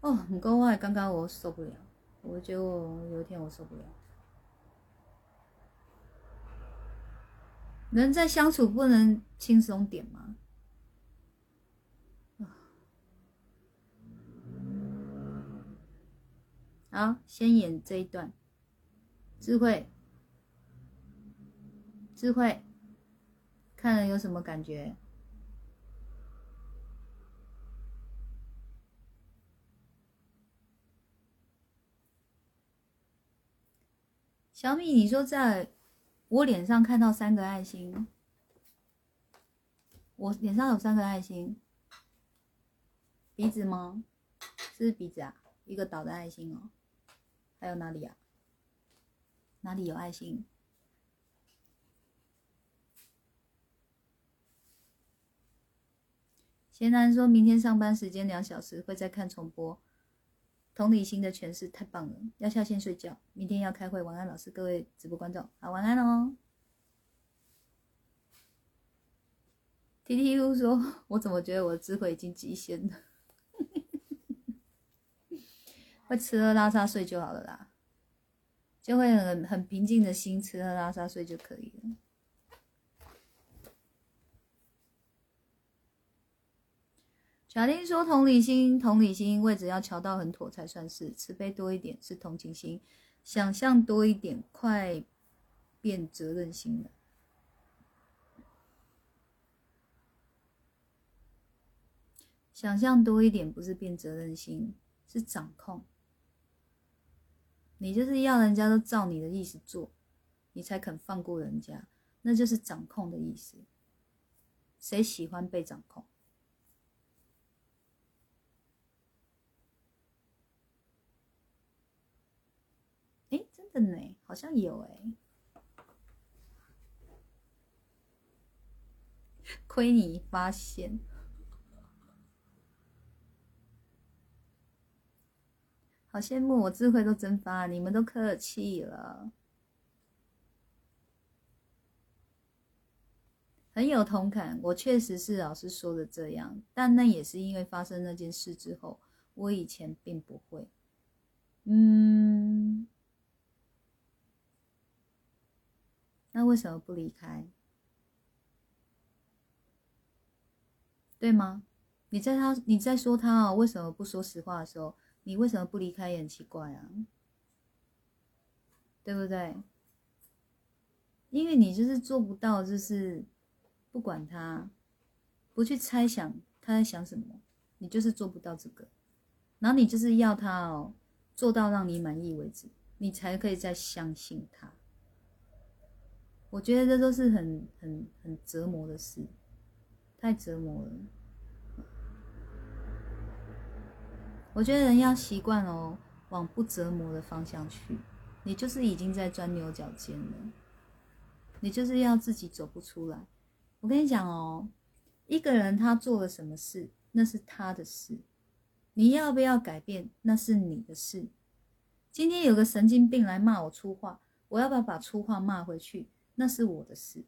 哦，很够坏，刚刚我受不了，我觉得我有一天我受不了。人在相处不能轻松点吗？好，先演这一段。智慧，智慧。看了有什么感觉？小米，你说在我脸上看到三个爱心，我脸上有三个爱心，鼻子吗？是鼻子啊，一个倒的爱心哦。还有哪里啊？哪里有爱心？贤男说明天上班时间两小时会再看重播，同理心的诠释太棒了。要下线睡觉，明天要开会。晚安，老师，各位直播观众，好，晚安哦。T T U 说，[LAUGHS] 我怎么觉得我的智慧已经极限了？会吃喝拉撒睡就好了啦，就会很很平静的心吃喝拉撒睡就可以了。小丁说：“同理心，同理心位置要调到很妥才算是慈悲多一点是同情心，想象多一点快变责任心了。想象多一点不是变责任心，是掌控。你就是要人家都照你的意思做，你才肯放过人家，那就是掌控的意思。谁喜欢被掌控？”哎，真的呢，好像有哎，亏你发现，好羡慕我智慧都蒸发，你们都客气了，很有同感。我确实是老师说的这样，但那也是因为发生那件事之后，我以前并不会，嗯。那为什么不离开？对吗？你在他你在说他哦，为什么不说实话的时候，你为什么不离开也很奇怪啊？对不对？因为你就是做不到，就是不管他，不去猜想他在想什么，你就是做不到这个。然后你就是要他哦，做到让你满意为止，你才可以再相信他。我觉得这都是很很很折磨的事，太折磨了。我觉得人要习惯哦，往不折磨的方向去。你就是已经在钻牛角尖了，你就是要自己走不出来。我跟你讲哦，一个人他做了什么事，那是他的事，你要不要改变，那是你的事。今天有个神经病来骂我粗话，我要不要把粗话骂回去？那是我的事，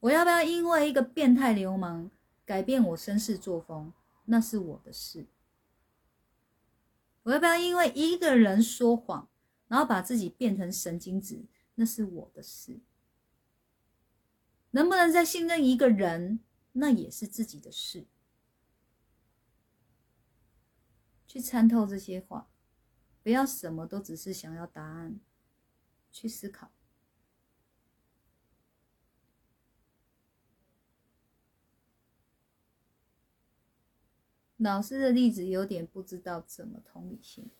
我要不要因为一个变态流氓改变我绅士作风？那是我的事。我要不要因为一个人说谎，然后把自己变成神经质？那是我的事。能不能再信任一个人？那也是自己的事。去参透这些话，不要什么都只是想要答案。去思考。老师的例子有点不知道怎么同理心。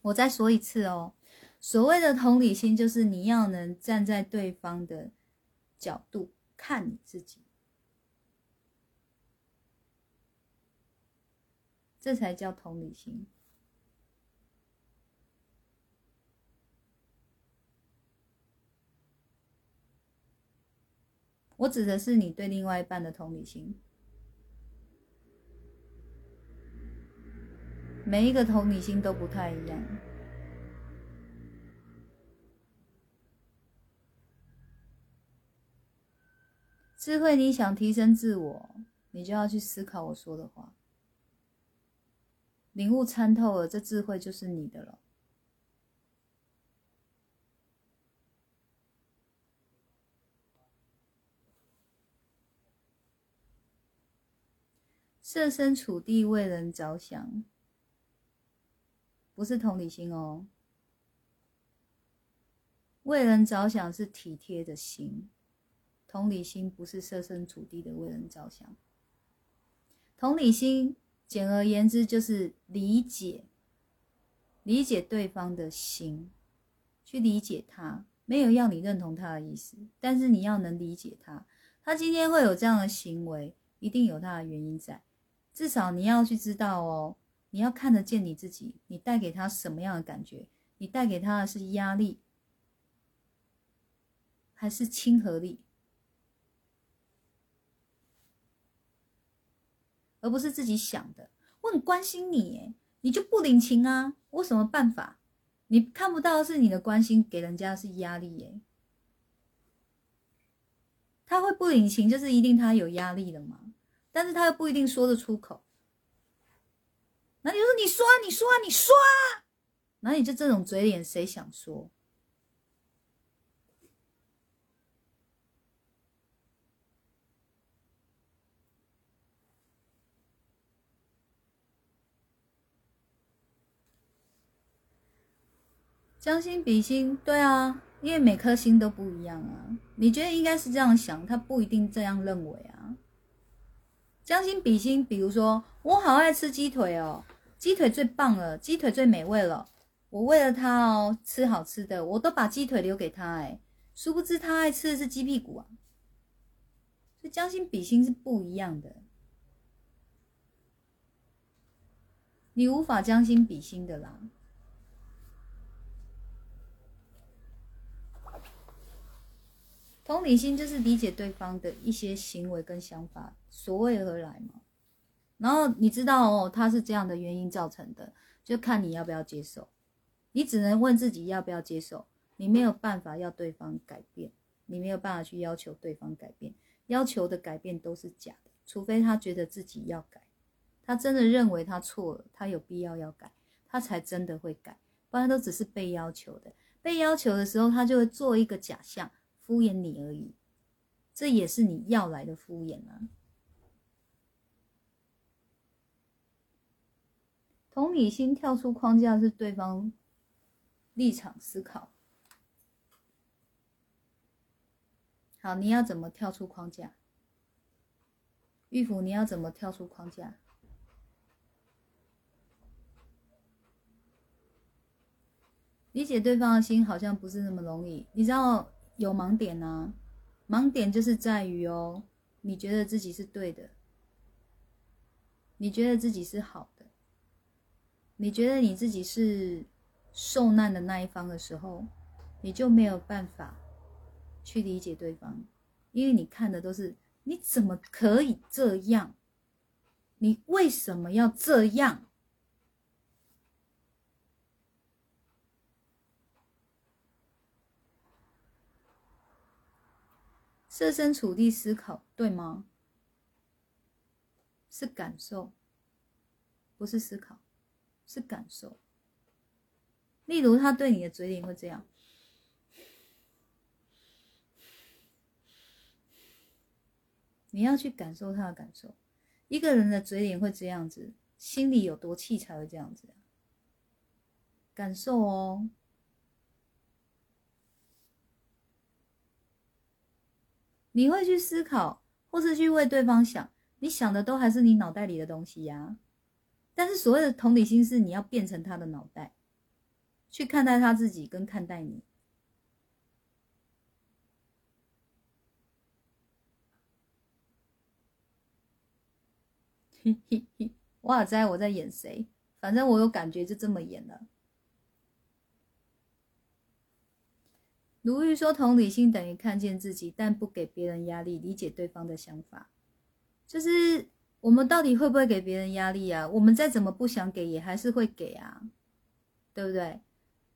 我再说一次哦，所谓的同理心，就是你要能站在对方的角度看你自己，这才叫同理心。我指的是你对另外一半的同理心。每一个同理心都不太一样。智慧，你想提升自我，你就要去思考我说的话，领悟参透了，这智慧就是你的了。设身处地为人着想。不是同理心哦，为人着想是体贴的心，同理心不是设身处地的为人着想。同理心，简而言之就是理解，理解对方的心，去理解他，没有要你认同他的意思，但是你要能理解他，他今天会有这样的行为，一定有他的原因在，至少你要去知道哦。你要看得见你自己，你带给他什么样的感觉？你带给他的是压力，还是亲和力？而不是自己想的。我很关心你，你就不领情啊？我什么办法？你看不到是你的关心给人家是压力耶。他会不领情，就是一定他有压力了嘛？但是他又不一定说得出口。那你说，你说，你说，你说，那你就这种嘴脸，谁想说？将心比心，对啊，因为每颗心都不一样啊。你觉得应该是这样想，他不一定这样认为啊。将心比心，比如说，我好爱吃鸡腿哦。鸡腿最棒了，鸡腿最美味了。我为了他哦，吃好吃的，我都把鸡腿留给他。哎，殊不知他爱吃的是鸡屁股啊。所以将心比心是不一样的，你无法将心比心的啦。同理心就是理解对方的一些行为跟想法，所谓而来嘛。然后你知道哦，他是这样的原因造成的，就看你要不要接受。你只能问自己要不要接受，你没有办法要对方改变，你没有办法去要求对方改变，要求的改变都是假的，除非他觉得自己要改，他真的认为他错了，他有必要要改，他才真的会改，不然都只是被要求的。被要求的时候，他就会做一个假象，敷衍你而已，这也是你要来的敷衍啊。同理心跳出框架是对方立场思考。好，你要怎么跳出框架？玉福，你要怎么跳出框架？理解对方的心好像不是那么容易。你知道有盲点呢？盲点就是在于哦，你觉得自己是对的，你觉得自己是好的。你觉得你自己是受难的那一方的时候，你就没有办法去理解对方，因为你看的都是你怎么可以这样，你为什么要这样？设身处地思考，对吗？是感受，不是思考。是感受，例如他对你的嘴脸会这样，你要去感受他的感受。一个人的嘴脸会这样子，心里有多气才会这样子？感受哦。你会去思考，或是去为对方想，你想的都还是你脑袋里的东西呀。但是所谓的同理心，是你要变成他的脑袋，去看待他自己，跟看待你。嘿嘿嘿，我好知道我在演谁？反正我有感觉，就这么演了。卢玉说：“同理心等于看见自己，但不给别人压力，理解对方的想法。就是我们到底会不会给别人压力啊？我们再怎么不想给，也还是会给啊，对不对？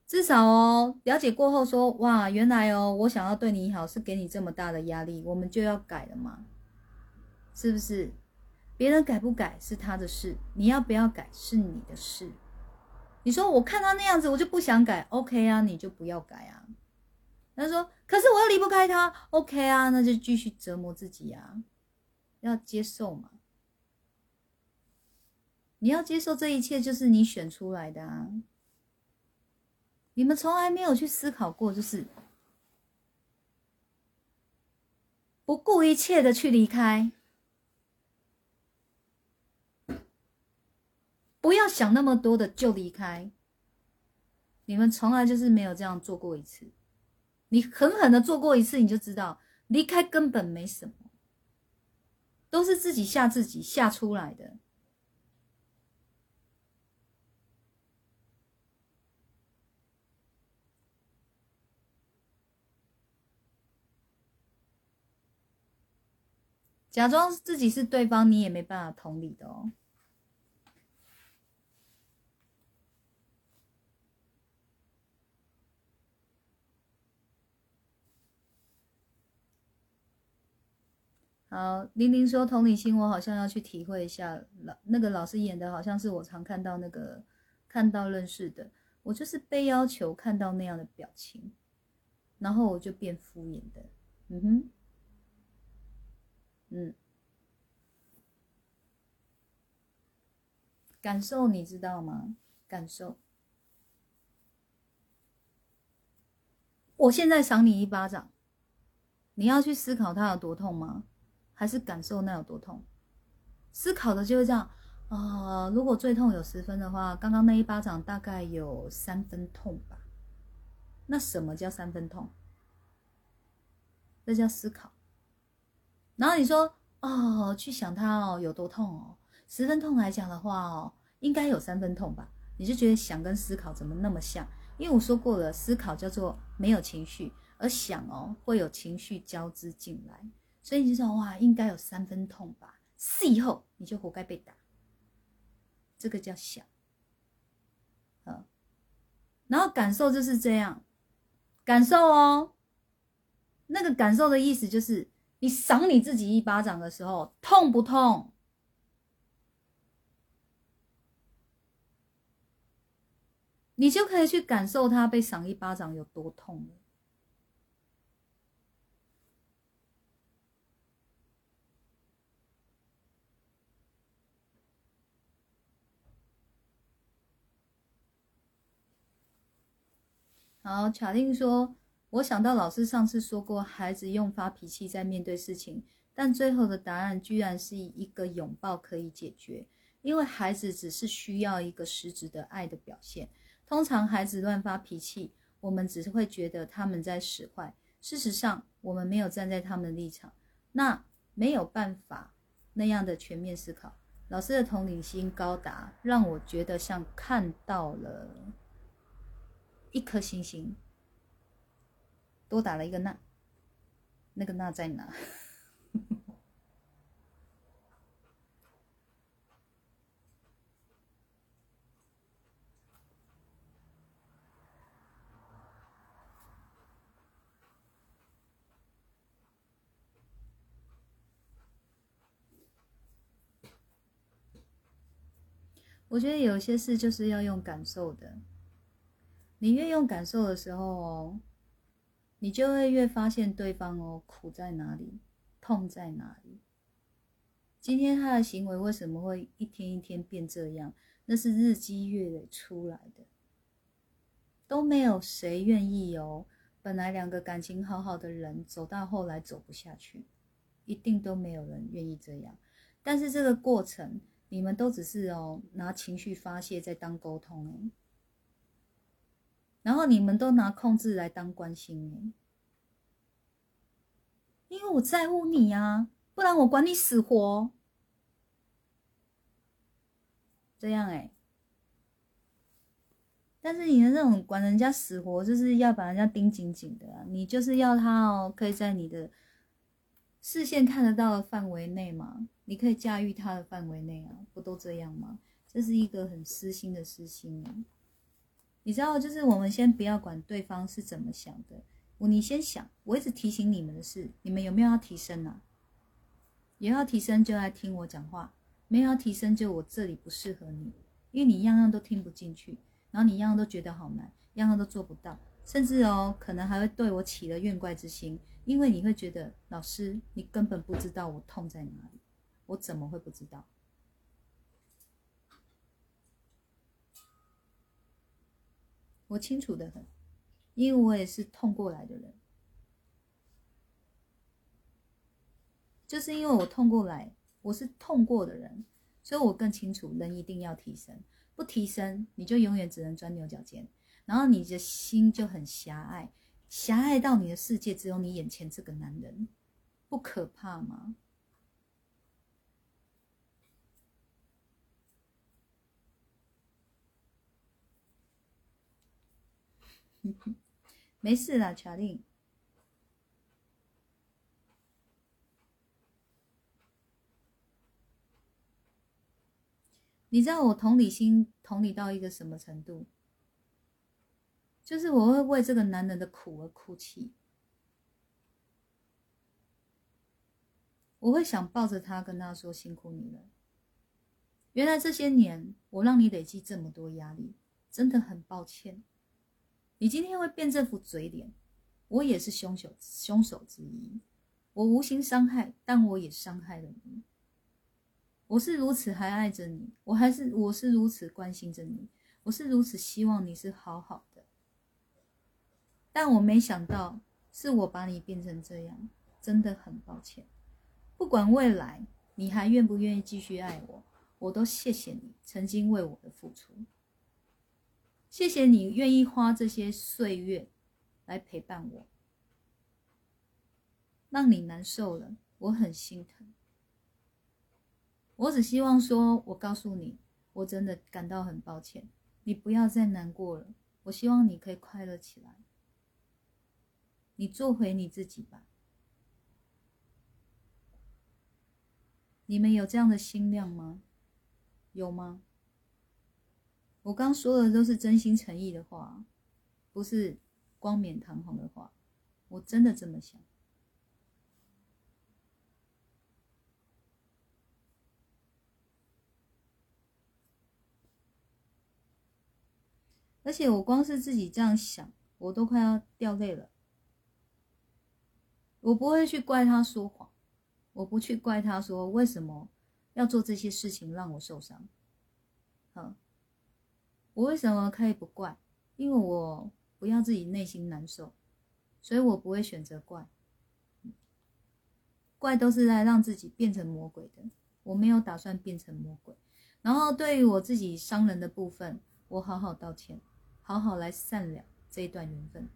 至少哦，了解过后说，哇，原来哦，我想要对你好，是给你这么大的压力，我们就要改了嘛，是不是？别人改不改是他的事，你要不要改是你的事。你说我看他那样子，我就不想改，OK 啊，你就不要改啊。”他说：“可是我又离不开他，OK 啊，那就继续折磨自己啊，要接受嘛。你要接受这一切就是你选出来的啊。你们从来没有去思考过，就是不顾一切的去离开，不要想那么多的就离开。你们从来就是没有这样做过一次。”你狠狠的做过一次，你就知道离开根本没什么，都是自己吓自己吓出来的。假装自己是对方，你也没办法同理的哦。好，玲玲说同理心，我好像要去体会一下。老那个老师演的好像是我常看到那个看到认识的，我就是被要求看到那样的表情，然后我就变敷衍的。嗯哼，嗯，感受你知道吗？感受，我现在赏你一巴掌，你要去思考它有多痛吗？还是感受那有多痛，思考的就是这样啊。如果最痛有十分的话，刚刚那一巴掌大概有三分痛吧。那什么叫三分痛？那叫思考。然后你说哦，去想它哦有多痛哦，十分痛来讲的话哦，应该有三分痛吧？你就觉得想跟思考怎么那么像？因为我说过了，思考叫做没有情绪，而想哦会有情绪交织进来。所以你就说哇，应该有三分痛吧？事后你就活该被打。这个叫想，嗯，然后感受就是这样，感受哦。那个感受的意思就是，你赏你自己一巴掌的时候，痛不痛？你就可以去感受他被赏一巴掌有多痛了。好，卡令说：“我想到老师上次说过，孩子用发脾气在面对事情，但最后的答案居然是一个拥抱可以解决，因为孩子只是需要一个实质的爱的表现。通常孩子乱发脾气，我们只是会觉得他们在使坏，事实上我们没有站在他们的立场，那没有办法那样的全面思考。老师的同理心高达，让我觉得像看到了。”一颗星星，多打了一个那，那个那在哪？[LAUGHS] 我觉得有些事就是要用感受的。你越用感受的时候哦，你就会越发现对方哦苦在哪里，痛在哪里。今天他的行为为什么会一天一天变这样？那是日积月累出来的，都没有谁愿意哦本来两个感情好好的人，走到后来走不下去，一定都没有人愿意这样。但是这个过程，你们都只是哦拿情绪发泄在当沟通哎，然后你们都拿控制来当关心，因为我在乎你啊，不然我管你死活。这样哎，但是你的那种管人家死活，就是要把人家盯紧紧的，你就是要他哦，可以在你的视线看得到的范围内嘛，你可以驾驭他的范围内啊，不都这样吗？这是一个很私心的私心啊。你知道，就是我们先不要管对方是怎么想的，我你先想，我一直提醒你们的是，你们有没有要提升啊？有要提升就来听我讲话。没有要提升，就我这里不适合你，因为你样样都听不进去，然后你样样都觉得好难，样样都做不到，甚至哦，可能还会对我起了怨怪之心，因为你会觉得老师，你根本不知道我痛在哪里，我怎么会不知道？我清楚的很，因为我也是痛过来的人，就是因为我痛过来。我是痛过的人，所以我更清楚，人一定要提升，不提升你就永远只能钻牛角尖，然后你的心就很狭隘，狭隘到你的世界只有你眼前这个男人，不可怕吗？[LAUGHS] 没事啦，乔令。你知道我同理心同理到一个什么程度？就是我会为这个男人的苦而哭泣，我会想抱着他跟他说辛苦你了。原来这些年我让你累积这么多压力，真的很抱歉。你今天会变这副嘴脸，我也是凶手凶手之一。我无心伤害，但我也伤害了你。我是如此还爱着你，我还是我是如此关心着你，我是如此希望你是好好的，但我没想到是我把你变成这样，真的很抱歉。不管未来你还愿不愿意继续爱我，我都谢谢你曾经为我的付出，谢谢你愿意花这些岁月来陪伴我，让你难受了，我很心疼。我只希望说，我告诉你，我真的感到很抱歉，你不要再难过了。我希望你可以快乐起来，你做回你自己吧。你们有这样的心量吗？有吗？我刚说的都是真心诚意的话，不是光冕堂皇的话，我真的这么想。而且我光是自己这样想，我都快要掉泪了。我不会去怪他说谎，我不去怪他说为什么要做这些事情让我受伤。好，我为什么可以不怪？因为我不要自己内心难受，所以我不会选择怪。怪都是在让自己变成魔鬼的，我没有打算变成魔鬼。然后对于我自己伤人的部分，我好好道歉。好好来善了这一段缘分。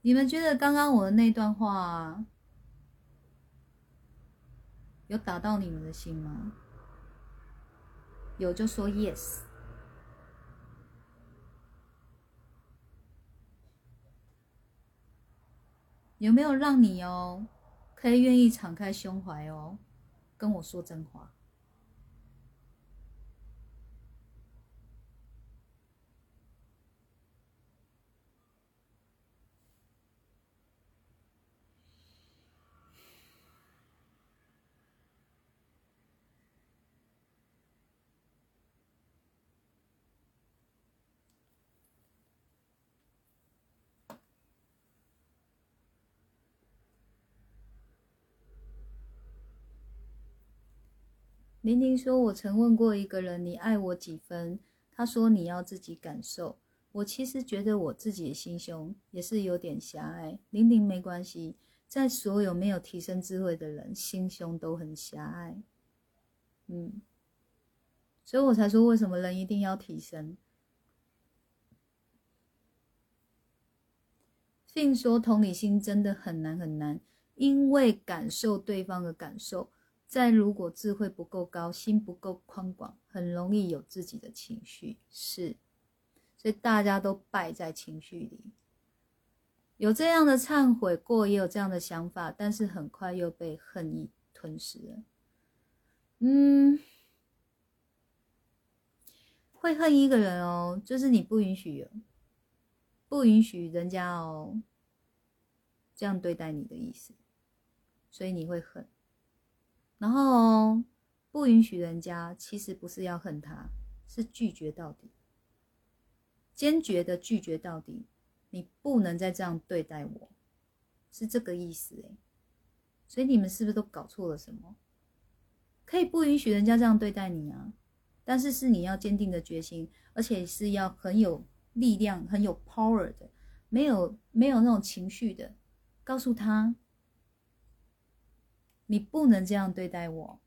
你们觉得刚刚我的那段话有打到你们的心吗？有就说 yes。有没有让你哦，可以愿意敞开胸怀哦，跟我说真话？玲玲说：“我曾问过一个人，你爱我几分？他说你要自己感受。我其实觉得我自己的心胸也是有点狭隘。玲玲没关系，在所有没有提升智慧的人，心胸都很狭隘。嗯，所以我才说为什么人一定要提升。并说同理心真的很难很难，因为感受对方的感受，在如果智慧不够高，心不够宽广，很容易有自己的情绪。是。所以大家都败在情绪里，有这样的忏悔过，也有这样的想法，但是很快又被恨意吞噬了。嗯，会恨一个人哦，就是你不允许，不允许人家哦这样对待你的意思，所以你会恨。然后不允许人家，其实不是要恨他，是拒绝到底。坚决的拒绝到底，你不能再这样对待我，是这个意思诶。所以你们是不是都搞错了什么？可以不允许人家这样对待你啊，但是是你要坚定的决心，而且是要很有力量、很有 power 的，没有没有那种情绪的，告诉他，你不能这样对待我。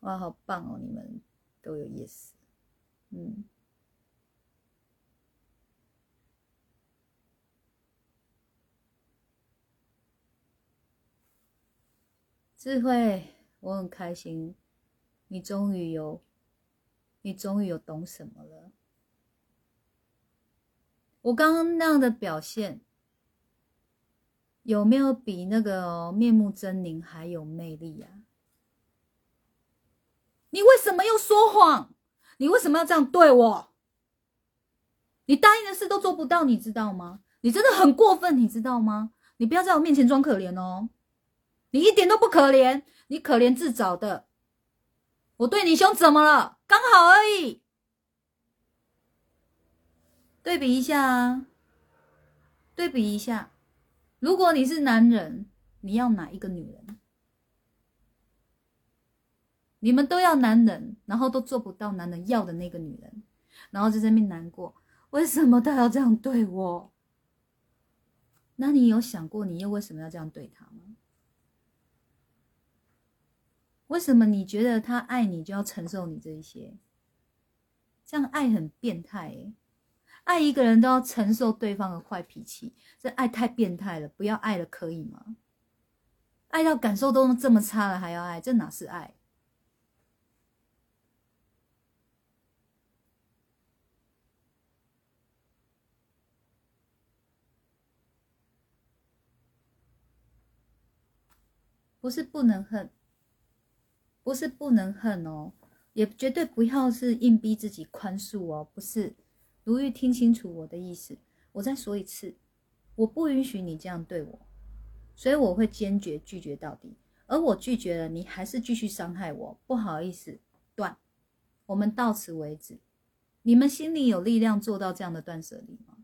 哇，好棒哦！你们都有意思，嗯，智慧，我很开心，你终于有，你终于有懂什么了。我刚刚那样的表现，有没有比那个面目狰狞还有魅力呀？你为什么又说谎？你为什么要这样对我？你答应的事都做不到，你知道吗？你真的很过分，你知道吗？你不要在我面前装可怜哦，你一点都不可怜，你可怜自找的。我对你凶怎么了？刚好而已。对比一下啊，对比一下，如果你是男人，你要哪一个女人？你们都要男人，然后都做不到男人要的那个女人，然后在这边难过，为什么他要这样对我？那你有想过，你又为什么要这样对他吗？为什么你觉得他爱你就要承受你这一些？这样爱很变态诶，爱一个人都要承受对方的坏脾气，这爱太变态了，不要爱了可以吗？爱到感受都这么差了还要爱，这哪是爱？不是不能恨，不是不能恨哦，也绝对不要是硬逼自己宽恕哦。不是，如玉听清楚我的意思，我再说一次，我不允许你这样对我，所以我会坚决拒绝到底。而我拒绝了，你还是继续伤害我，不好意思，断，我们到此为止。你们心里有力量做到这样的断舍离吗？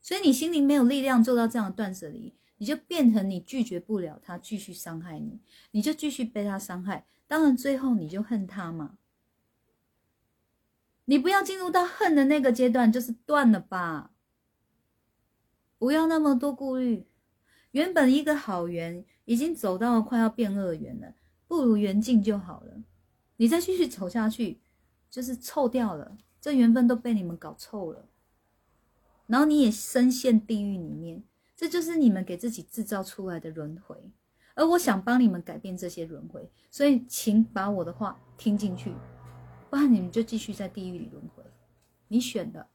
所以你心里没有力量做到这样的断舍离。你就变成你拒绝不了他继续伤害你，你就继续被他伤害，当然最后你就恨他嘛。你不要进入到恨的那个阶段，就是断了吧。不要那么多顾虑，原本一个好缘已经走到快要变恶缘了，不如缘尽就好了。你再继续走下去，就是臭掉了，这缘分都被你们搞臭了，然后你也深陷地狱里面。这就是你们给自己制造出来的轮回，而我想帮你们改变这些轮回，所以请把我的话听进去，不然你们就继续在地狱里轮回。你选的。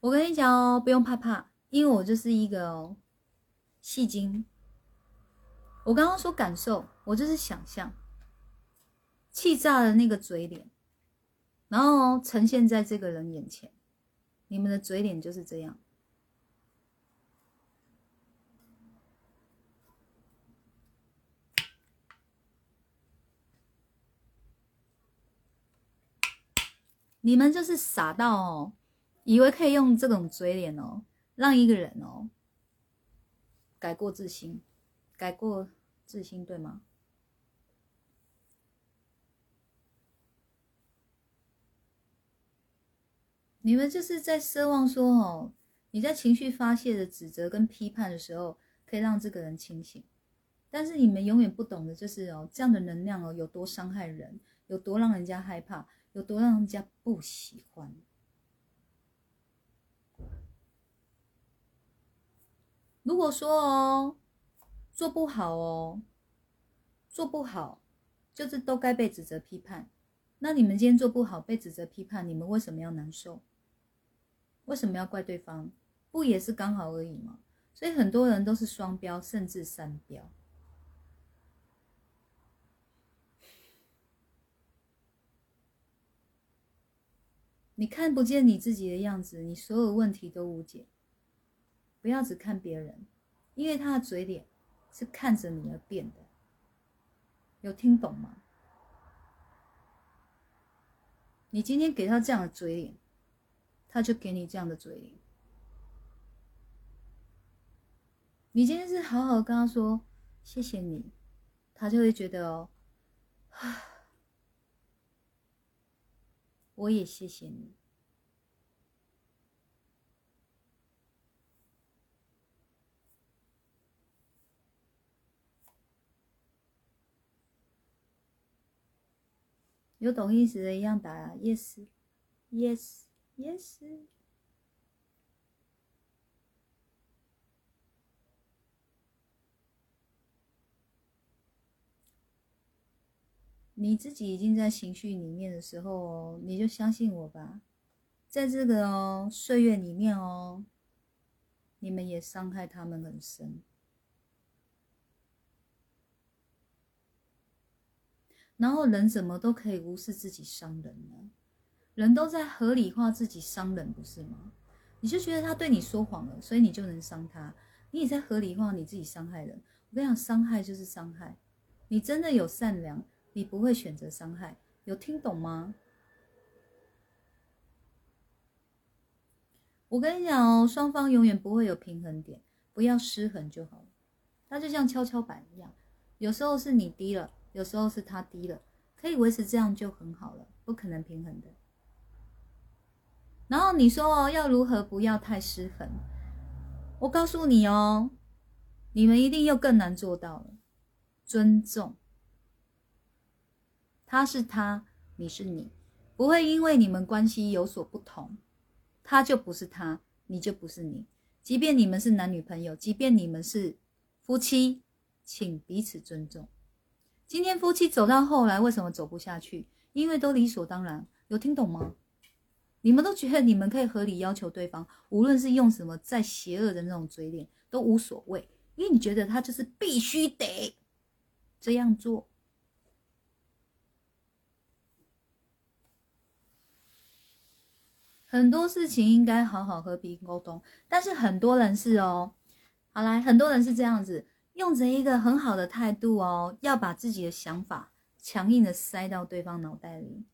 我跟你讲哦，不用怕怕，因为我就是一个哦戏精。我刚刚说感受，我就是想象。气炸的那个嘴脸，然后呈现在这个人眼前，你们的嘴脸就是这样。你们就是傻到哦，以为可以用这种嘴脸哦，让一个人哦改过自新，改过自新，对吗？你们就是在奢望说哦，你在情绪发泄的指责跟批判的时候，可以让这个人清醒。但是你们永远不懂的就是哦，这样的能量哦有多伤害人，有多让人家害怕，有多让人家不喜欢。如果说哦做不好哦，做不好就是都该被指责批判。那你们今天做不好被指责批判，你们为什么要难受？为什么要怪对方？不也是刚好而已吗？所以很多人都是双标，甚至三标。你看不见你自己的样子，你所有问题都无解。不要只看别人，因为他的嘴脸是看着你而变的。有听懂吗？你今天给他这样的嘴脸。他就给你这样的嘴脸。你今天是好好跟他说谢谢你，他就会觉得哦，[SIGHS] 我也谢谢你。有懂意思的一样打啊，yes，yes。Yes。你自己已经在情绪里面的时候，你就相信我吧。在这个哦岁月里面哦，你们也伤害他们很深。然后人怎么都可以无视自己伤人呢？人都在合理化自己伤人，不是吗？你就觉得他对你说谎了，所以你就能伤他。你也在合理化你自己伤害人。我跟你讲，伤害就是伤害。你真的有善良，你不会选择伤害。有听懂吗？我跟你讲哦，双方永远不会有平衡点，不要失衡就好了。它就像跷跷板一样，有时候是你低了，有时候是他低了，可以维持这样就很好了，不可能平衡的。然后你说哦，要如何不要太失衡？我告诉你哦，你们一定又更难做到了。尊重，他是他，你是你，不会因为你们关系有所不同，他就不是他，你就不是你。即便你们是男女朋友，即便你们是夫妻，请彼此尊重。今天夫妻走到后来，为什么走不下去？因为都理所当然，有听懂吗？你们都觉得你们可以合理要求对方，无论是用什么再邪恶的那种嘴脸都无所谓，因为你觉得他就是必须得这样做。很多事情应该好好和平沟通，但是很多人是哦，好来，很多人是这样子，用着一个很好的态度哦，要把自己的想法强硬的塞到对方脑袋里。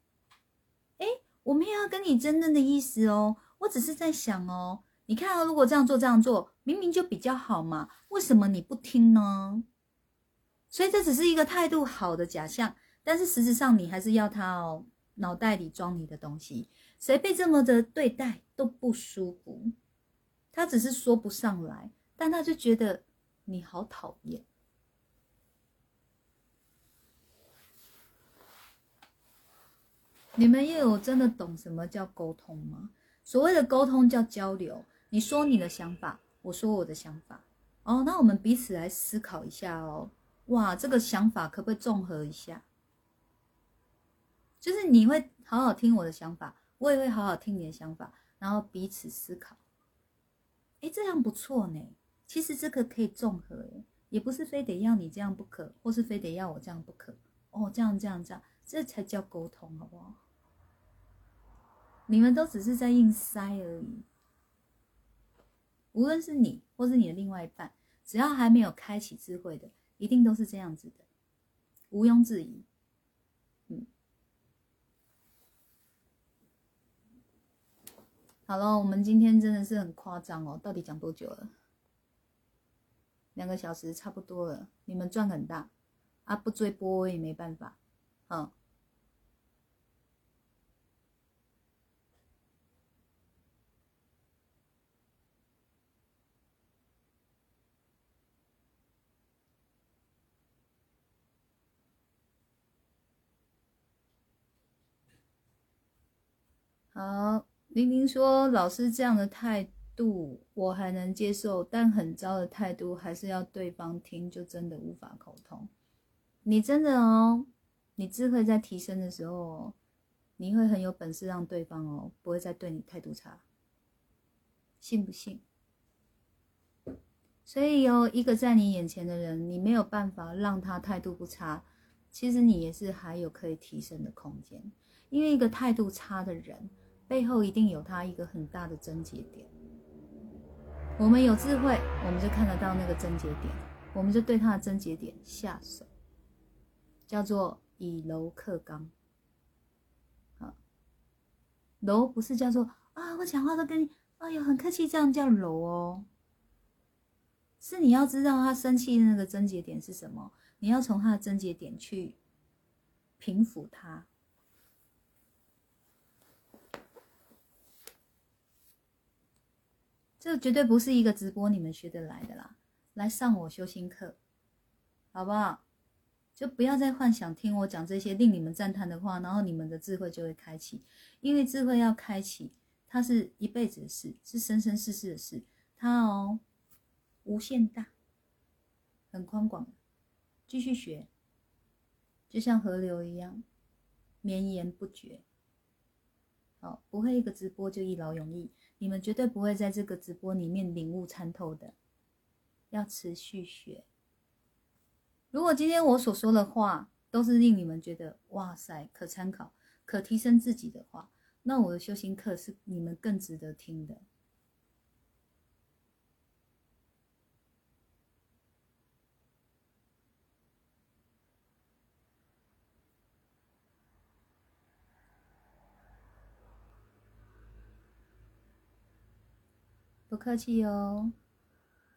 我没有要跟你争论的意思哦，我只是在想哦，你看啊，如果这样做这样做，明明就比较好嘛，为什么你不听呢？所以这只是一个态度好的假象，但是实质上你还是要他哦，脑袋里装你的东西，谁被这么的对待都不舒服，他只是说不上来，但他就觉得你好讨厌。你们又有真的懂什么叫沟通吗？所谓的沟通叫交流，你说你的想法，我说我的想法，哦，那我们彼此来思考一下哦。哇，这个想法可不可以综合一下？就是你会好好听我的想法，我也会好好听你的想法，然后彼此思考。哎，这样不错呢。其实这个可以综合，哎，也不是非得要你这样不可，或是非得要我这样不可。哦，这样这样这样，这才叫沟通，好不好？你们都只是在硬塞而已。无论是你，或是你的另外一半，只要还没有开启智慧的，一定都是这样子的，毋庸置疑。嗯，好了，我们今天真的是很夸张哦，到底讲多久了？两个小时差不多了，你们赚很大啊，不追波也没办法，嗯。好，玲玲说：“老师这样的态度我还能接受，但很糟的态度还是要对方听，就真的无法沟通。你真的哦，你智慧在提升的时候，你会很有本事让对方哦不会再对你态度差，信不信？所以有一个在你眼前的人，你没有办法让他态度不差，其实你也是还有可以提升的空间，因为一个态度差的人。”背后一定有他一个很大的症结点。我们有智慧，我们就看得到那个症结点，我们就对他的症结点下手，叫做以柔克刚。啊，柔不是叫做啊，我讲话都跟你哎呦很客气，这样叫柔哦。是你要知道他生气的那个症结点是什么，你要从他的症结点去平抚他。这绝对不是一个直播你们学得来的啦！来上我修心课，好不好？就不要再幻想听我讲这些令你们赞叹的话，然后你们的智慧就会开启。因为智慧要开启，它是一辈子的事，是生生世世的事。它哦，无限大，很宽广。继续学，就像河流一样，绵延不绝。好，不会一个直播就一劳永逸。你们绝对不会在这个直播里面领悟参透的，要持续学。如果今天我所说的话都是令你们觉得哇塞可参考、可提升自己的话，那我的修行课是你们更值得听的。不客气哦，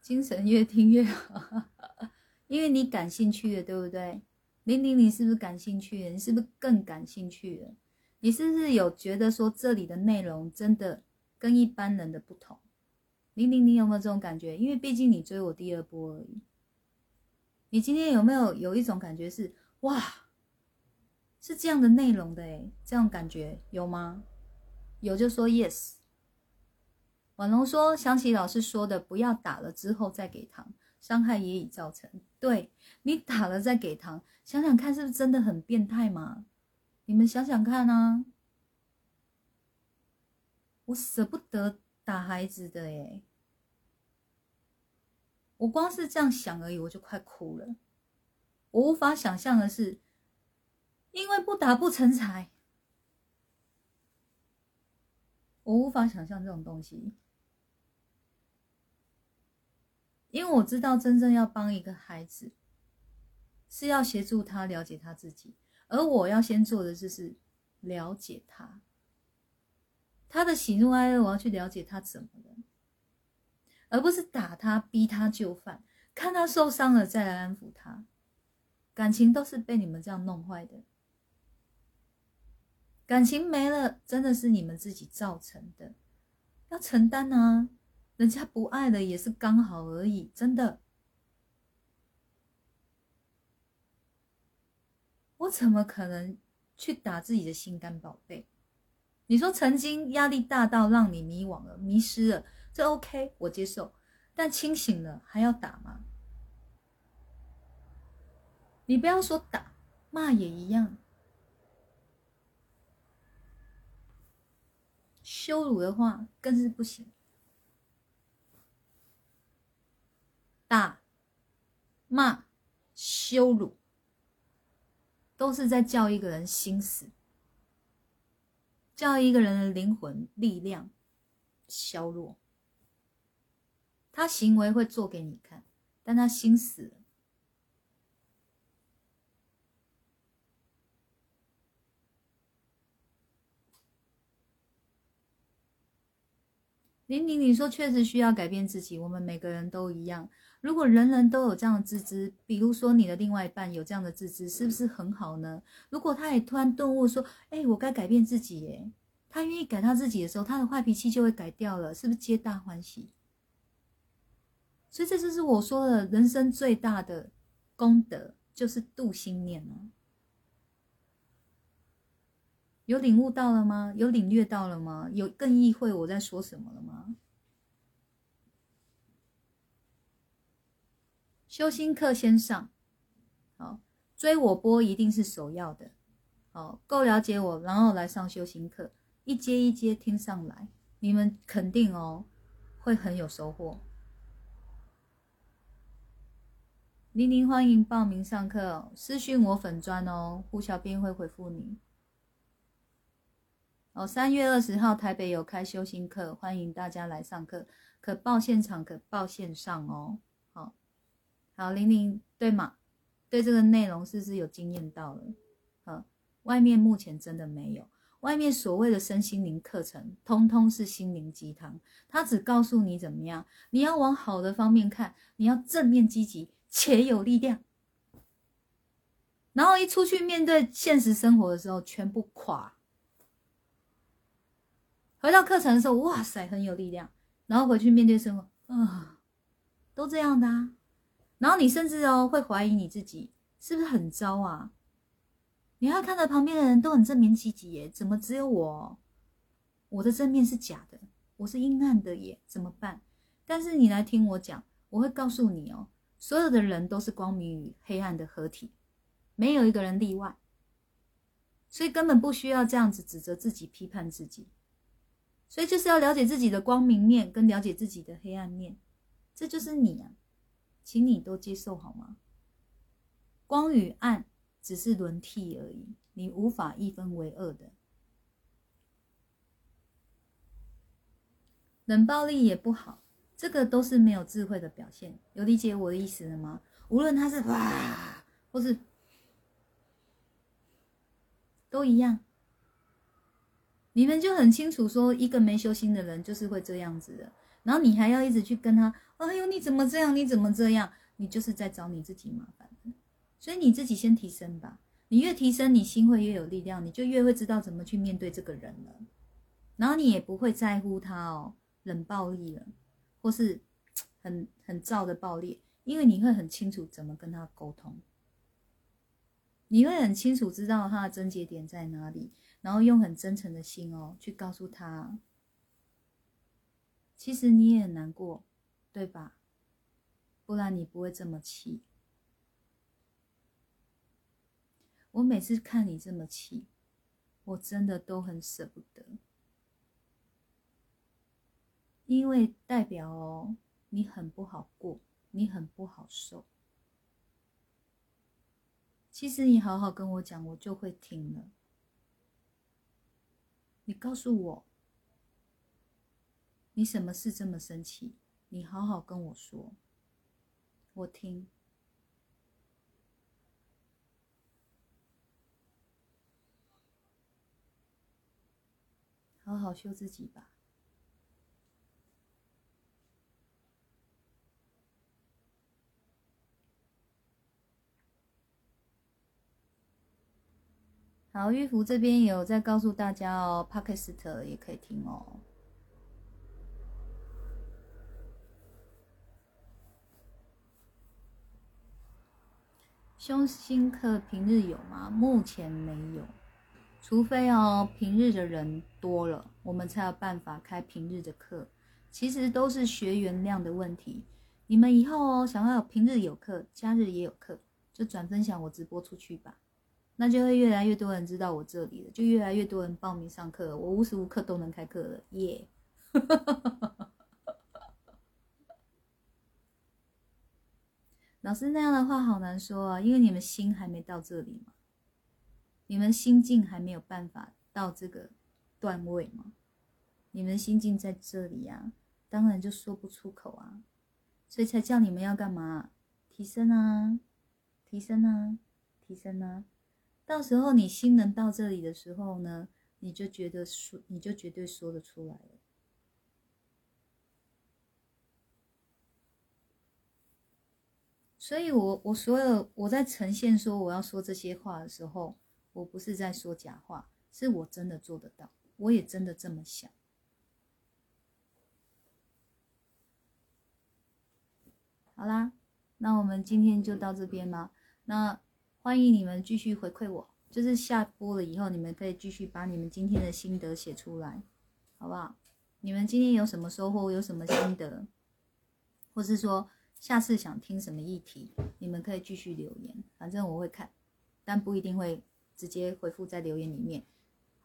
精神越听越好，[LAUGHS] 因为你感兴趣的，对不对？玲玲，你是不是感兴趣的？你是不是更感兴趣的？你是不是有觉得说这里的内容真的跟一般人的不同？玲玲，你有没有这种感觉？因为毕竟你追我第二波而已。你今天有没有有一种感觉是哇，是这样的内容的诶，这样感觉有吗？有就说 yes。婉龙说：“想起老师说的，不要打了之后再给糖，伤害也已造成。对你打了再给糖，想想看，是不是真的很变态嘛？你们想想看啊！我舍不得打孩子的诶，我光是这样想而已，我就快哭了。我无法想象的是，因为不打不成才，我无法想象这种东西。”因为我知道，真正要帮一个孩子，是要协助他了解他自己，而我要先做的就是了解他，他的喜怒哀乐，我要去了解他怎么了，而不是打他、逼他就范，看他受伤了再来安抚他。感情都是被你们这样弄坏的，感情没了，真的是你们自己造成的，要承担啊。人家不爱了也是刚好而已，真的。我怎么可能去打自己的心肝宝贝？你说曾经压力大到让你迷惘了、迷失了，这 OK，我接受。但清醒了还要打吗？你不要说打，骂也一样。羞辱的话更是不行。打、骂、羞辱，都是在叫一个人心死，叫一个人的灵魂力量削弱。他行为会做给你看，但他心死了。玲玲，你说确实需要改变自己，我们每个人都一样。如果人人都有这样的自知，比如说你的另外一半有这样的自知，是不是很好呢？如果他也突然顿悟说：“哎，我该改变自己。”耶，他愿意改他自己的时候，他的坏脾气就会改掉了，是不是皆大欢喜？所以这就是我说的人生最大的功德，就是度心念哦。有领悟到了吗？有领略到了吗？有更意会我在说什么了吗？修心课先上，好，追我波一定是首要的，好，够了解我，然后来上修心课，一阶一阶听上来，你们肯定哦会很有收获。玲玲欢迎报名上课，私讯我粉砖哦，胡小编会回复你。哦，三月二十号台北有开修心课，欢迎大家来上课，可报现场，可报线上哦。好，玲玲对吗？对这个内容是不是有经验到了？好，外面目前真的没有，外面所谓的身心灵课程，通通是心灵鸡汤，他只告诉你怎么样，你要往好的方面看，你要正面积极且有力量，然后一出去面对现实生活的时候，全部垮。回到课程的时候，哇塞，很有力量。然后回去面对生活，啊，都这样的啊。然后你甚至哦会怀疑你自己是不是很糟啊？你还看到旁边的人都很正面积极耶，怎么只有我？我的正面是假的，我是阴暗的耶，怎么办？但是你来听我讲，我会告诉你哦，所有的人都是光明与黑暗的合体，没有一个人例外。所以根本不需要这样子指责自己、批判自己。所以就是要了解自己的光明面，跟了解自己的黑暗面，这就是你啊，请你都接受好吗？光与暗只是轮替而已，你无法一分为二的。冷暴力也不好，这个都是没有智慧的表现。有理解我的意思了吗？无论他是哇，或是都一样。你们就很清楚，说一个没修心的人就是会这样子的，然后你还要一直去跟他，哎呦，你怎么这样？你怎么这样？你就是在找你自己麻烦。所以你自己先提升吧，你越提升，你心会越有力量，你就越会知道怎么去面对这个人了。然后你也不会在乎他哦，冷暴力了，或是很很燥的暴力，因为你会很清楚怎么跟他沟通，你会很清楚知道他的症结点在哪里。然后用很真诚的心哦，去告诉他，其实你也很难过，对吧？不然你不会这么气。我每次看你这么气，我真的都很舍不得，因为代表哦，你很不好过，你很不好受。其实你好好跟我讲，我就会听了。你告诉我，你什么事这么生气？你好好跟我说，我听。好好修自己吧。好，玉福这边有在告诉大家哦 p 克斯特也可以听哦。修心课平日有吗？目前没有，除非哦平日的人多了，我们才有办法开平日的课。其实都是学员量的问题。你们以后哦想要平日有课，假日也有课，就转分享我直播出去吧。那就会越来越多人知道我这里了，就越来越多人报名上课，我无时无刻都能开课了，耶！老师那样的话好难说啊，因为你们心还没到这里嘛，你们心境还没有办法到这个段位嘛，你们心境在这里呀，当然就说不出口啊，所以才叫你们要干嘛？提升啊，提升啊，提升啊！到时候你心能到这里的时候呢，你就觉得说，你就绝对说得出来了。所以我我所有我在呈现说我要说这些话的时候，我不是在说假话，是我真的做得到，我也真的这么想。好啦，那我们今天就到这边吧。那欢迎你们继续回馈我，就是下播了以后，你们可以继续把你们今天的心得写出来，好不好？你们今天有什么收获，有什么心得，或是说下次想听什么议题，你们可以继续留言，反正我会看，但不一定会直接回复在留言里面，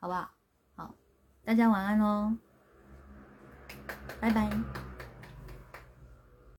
好不好？好，大家晚安喽，拜拜。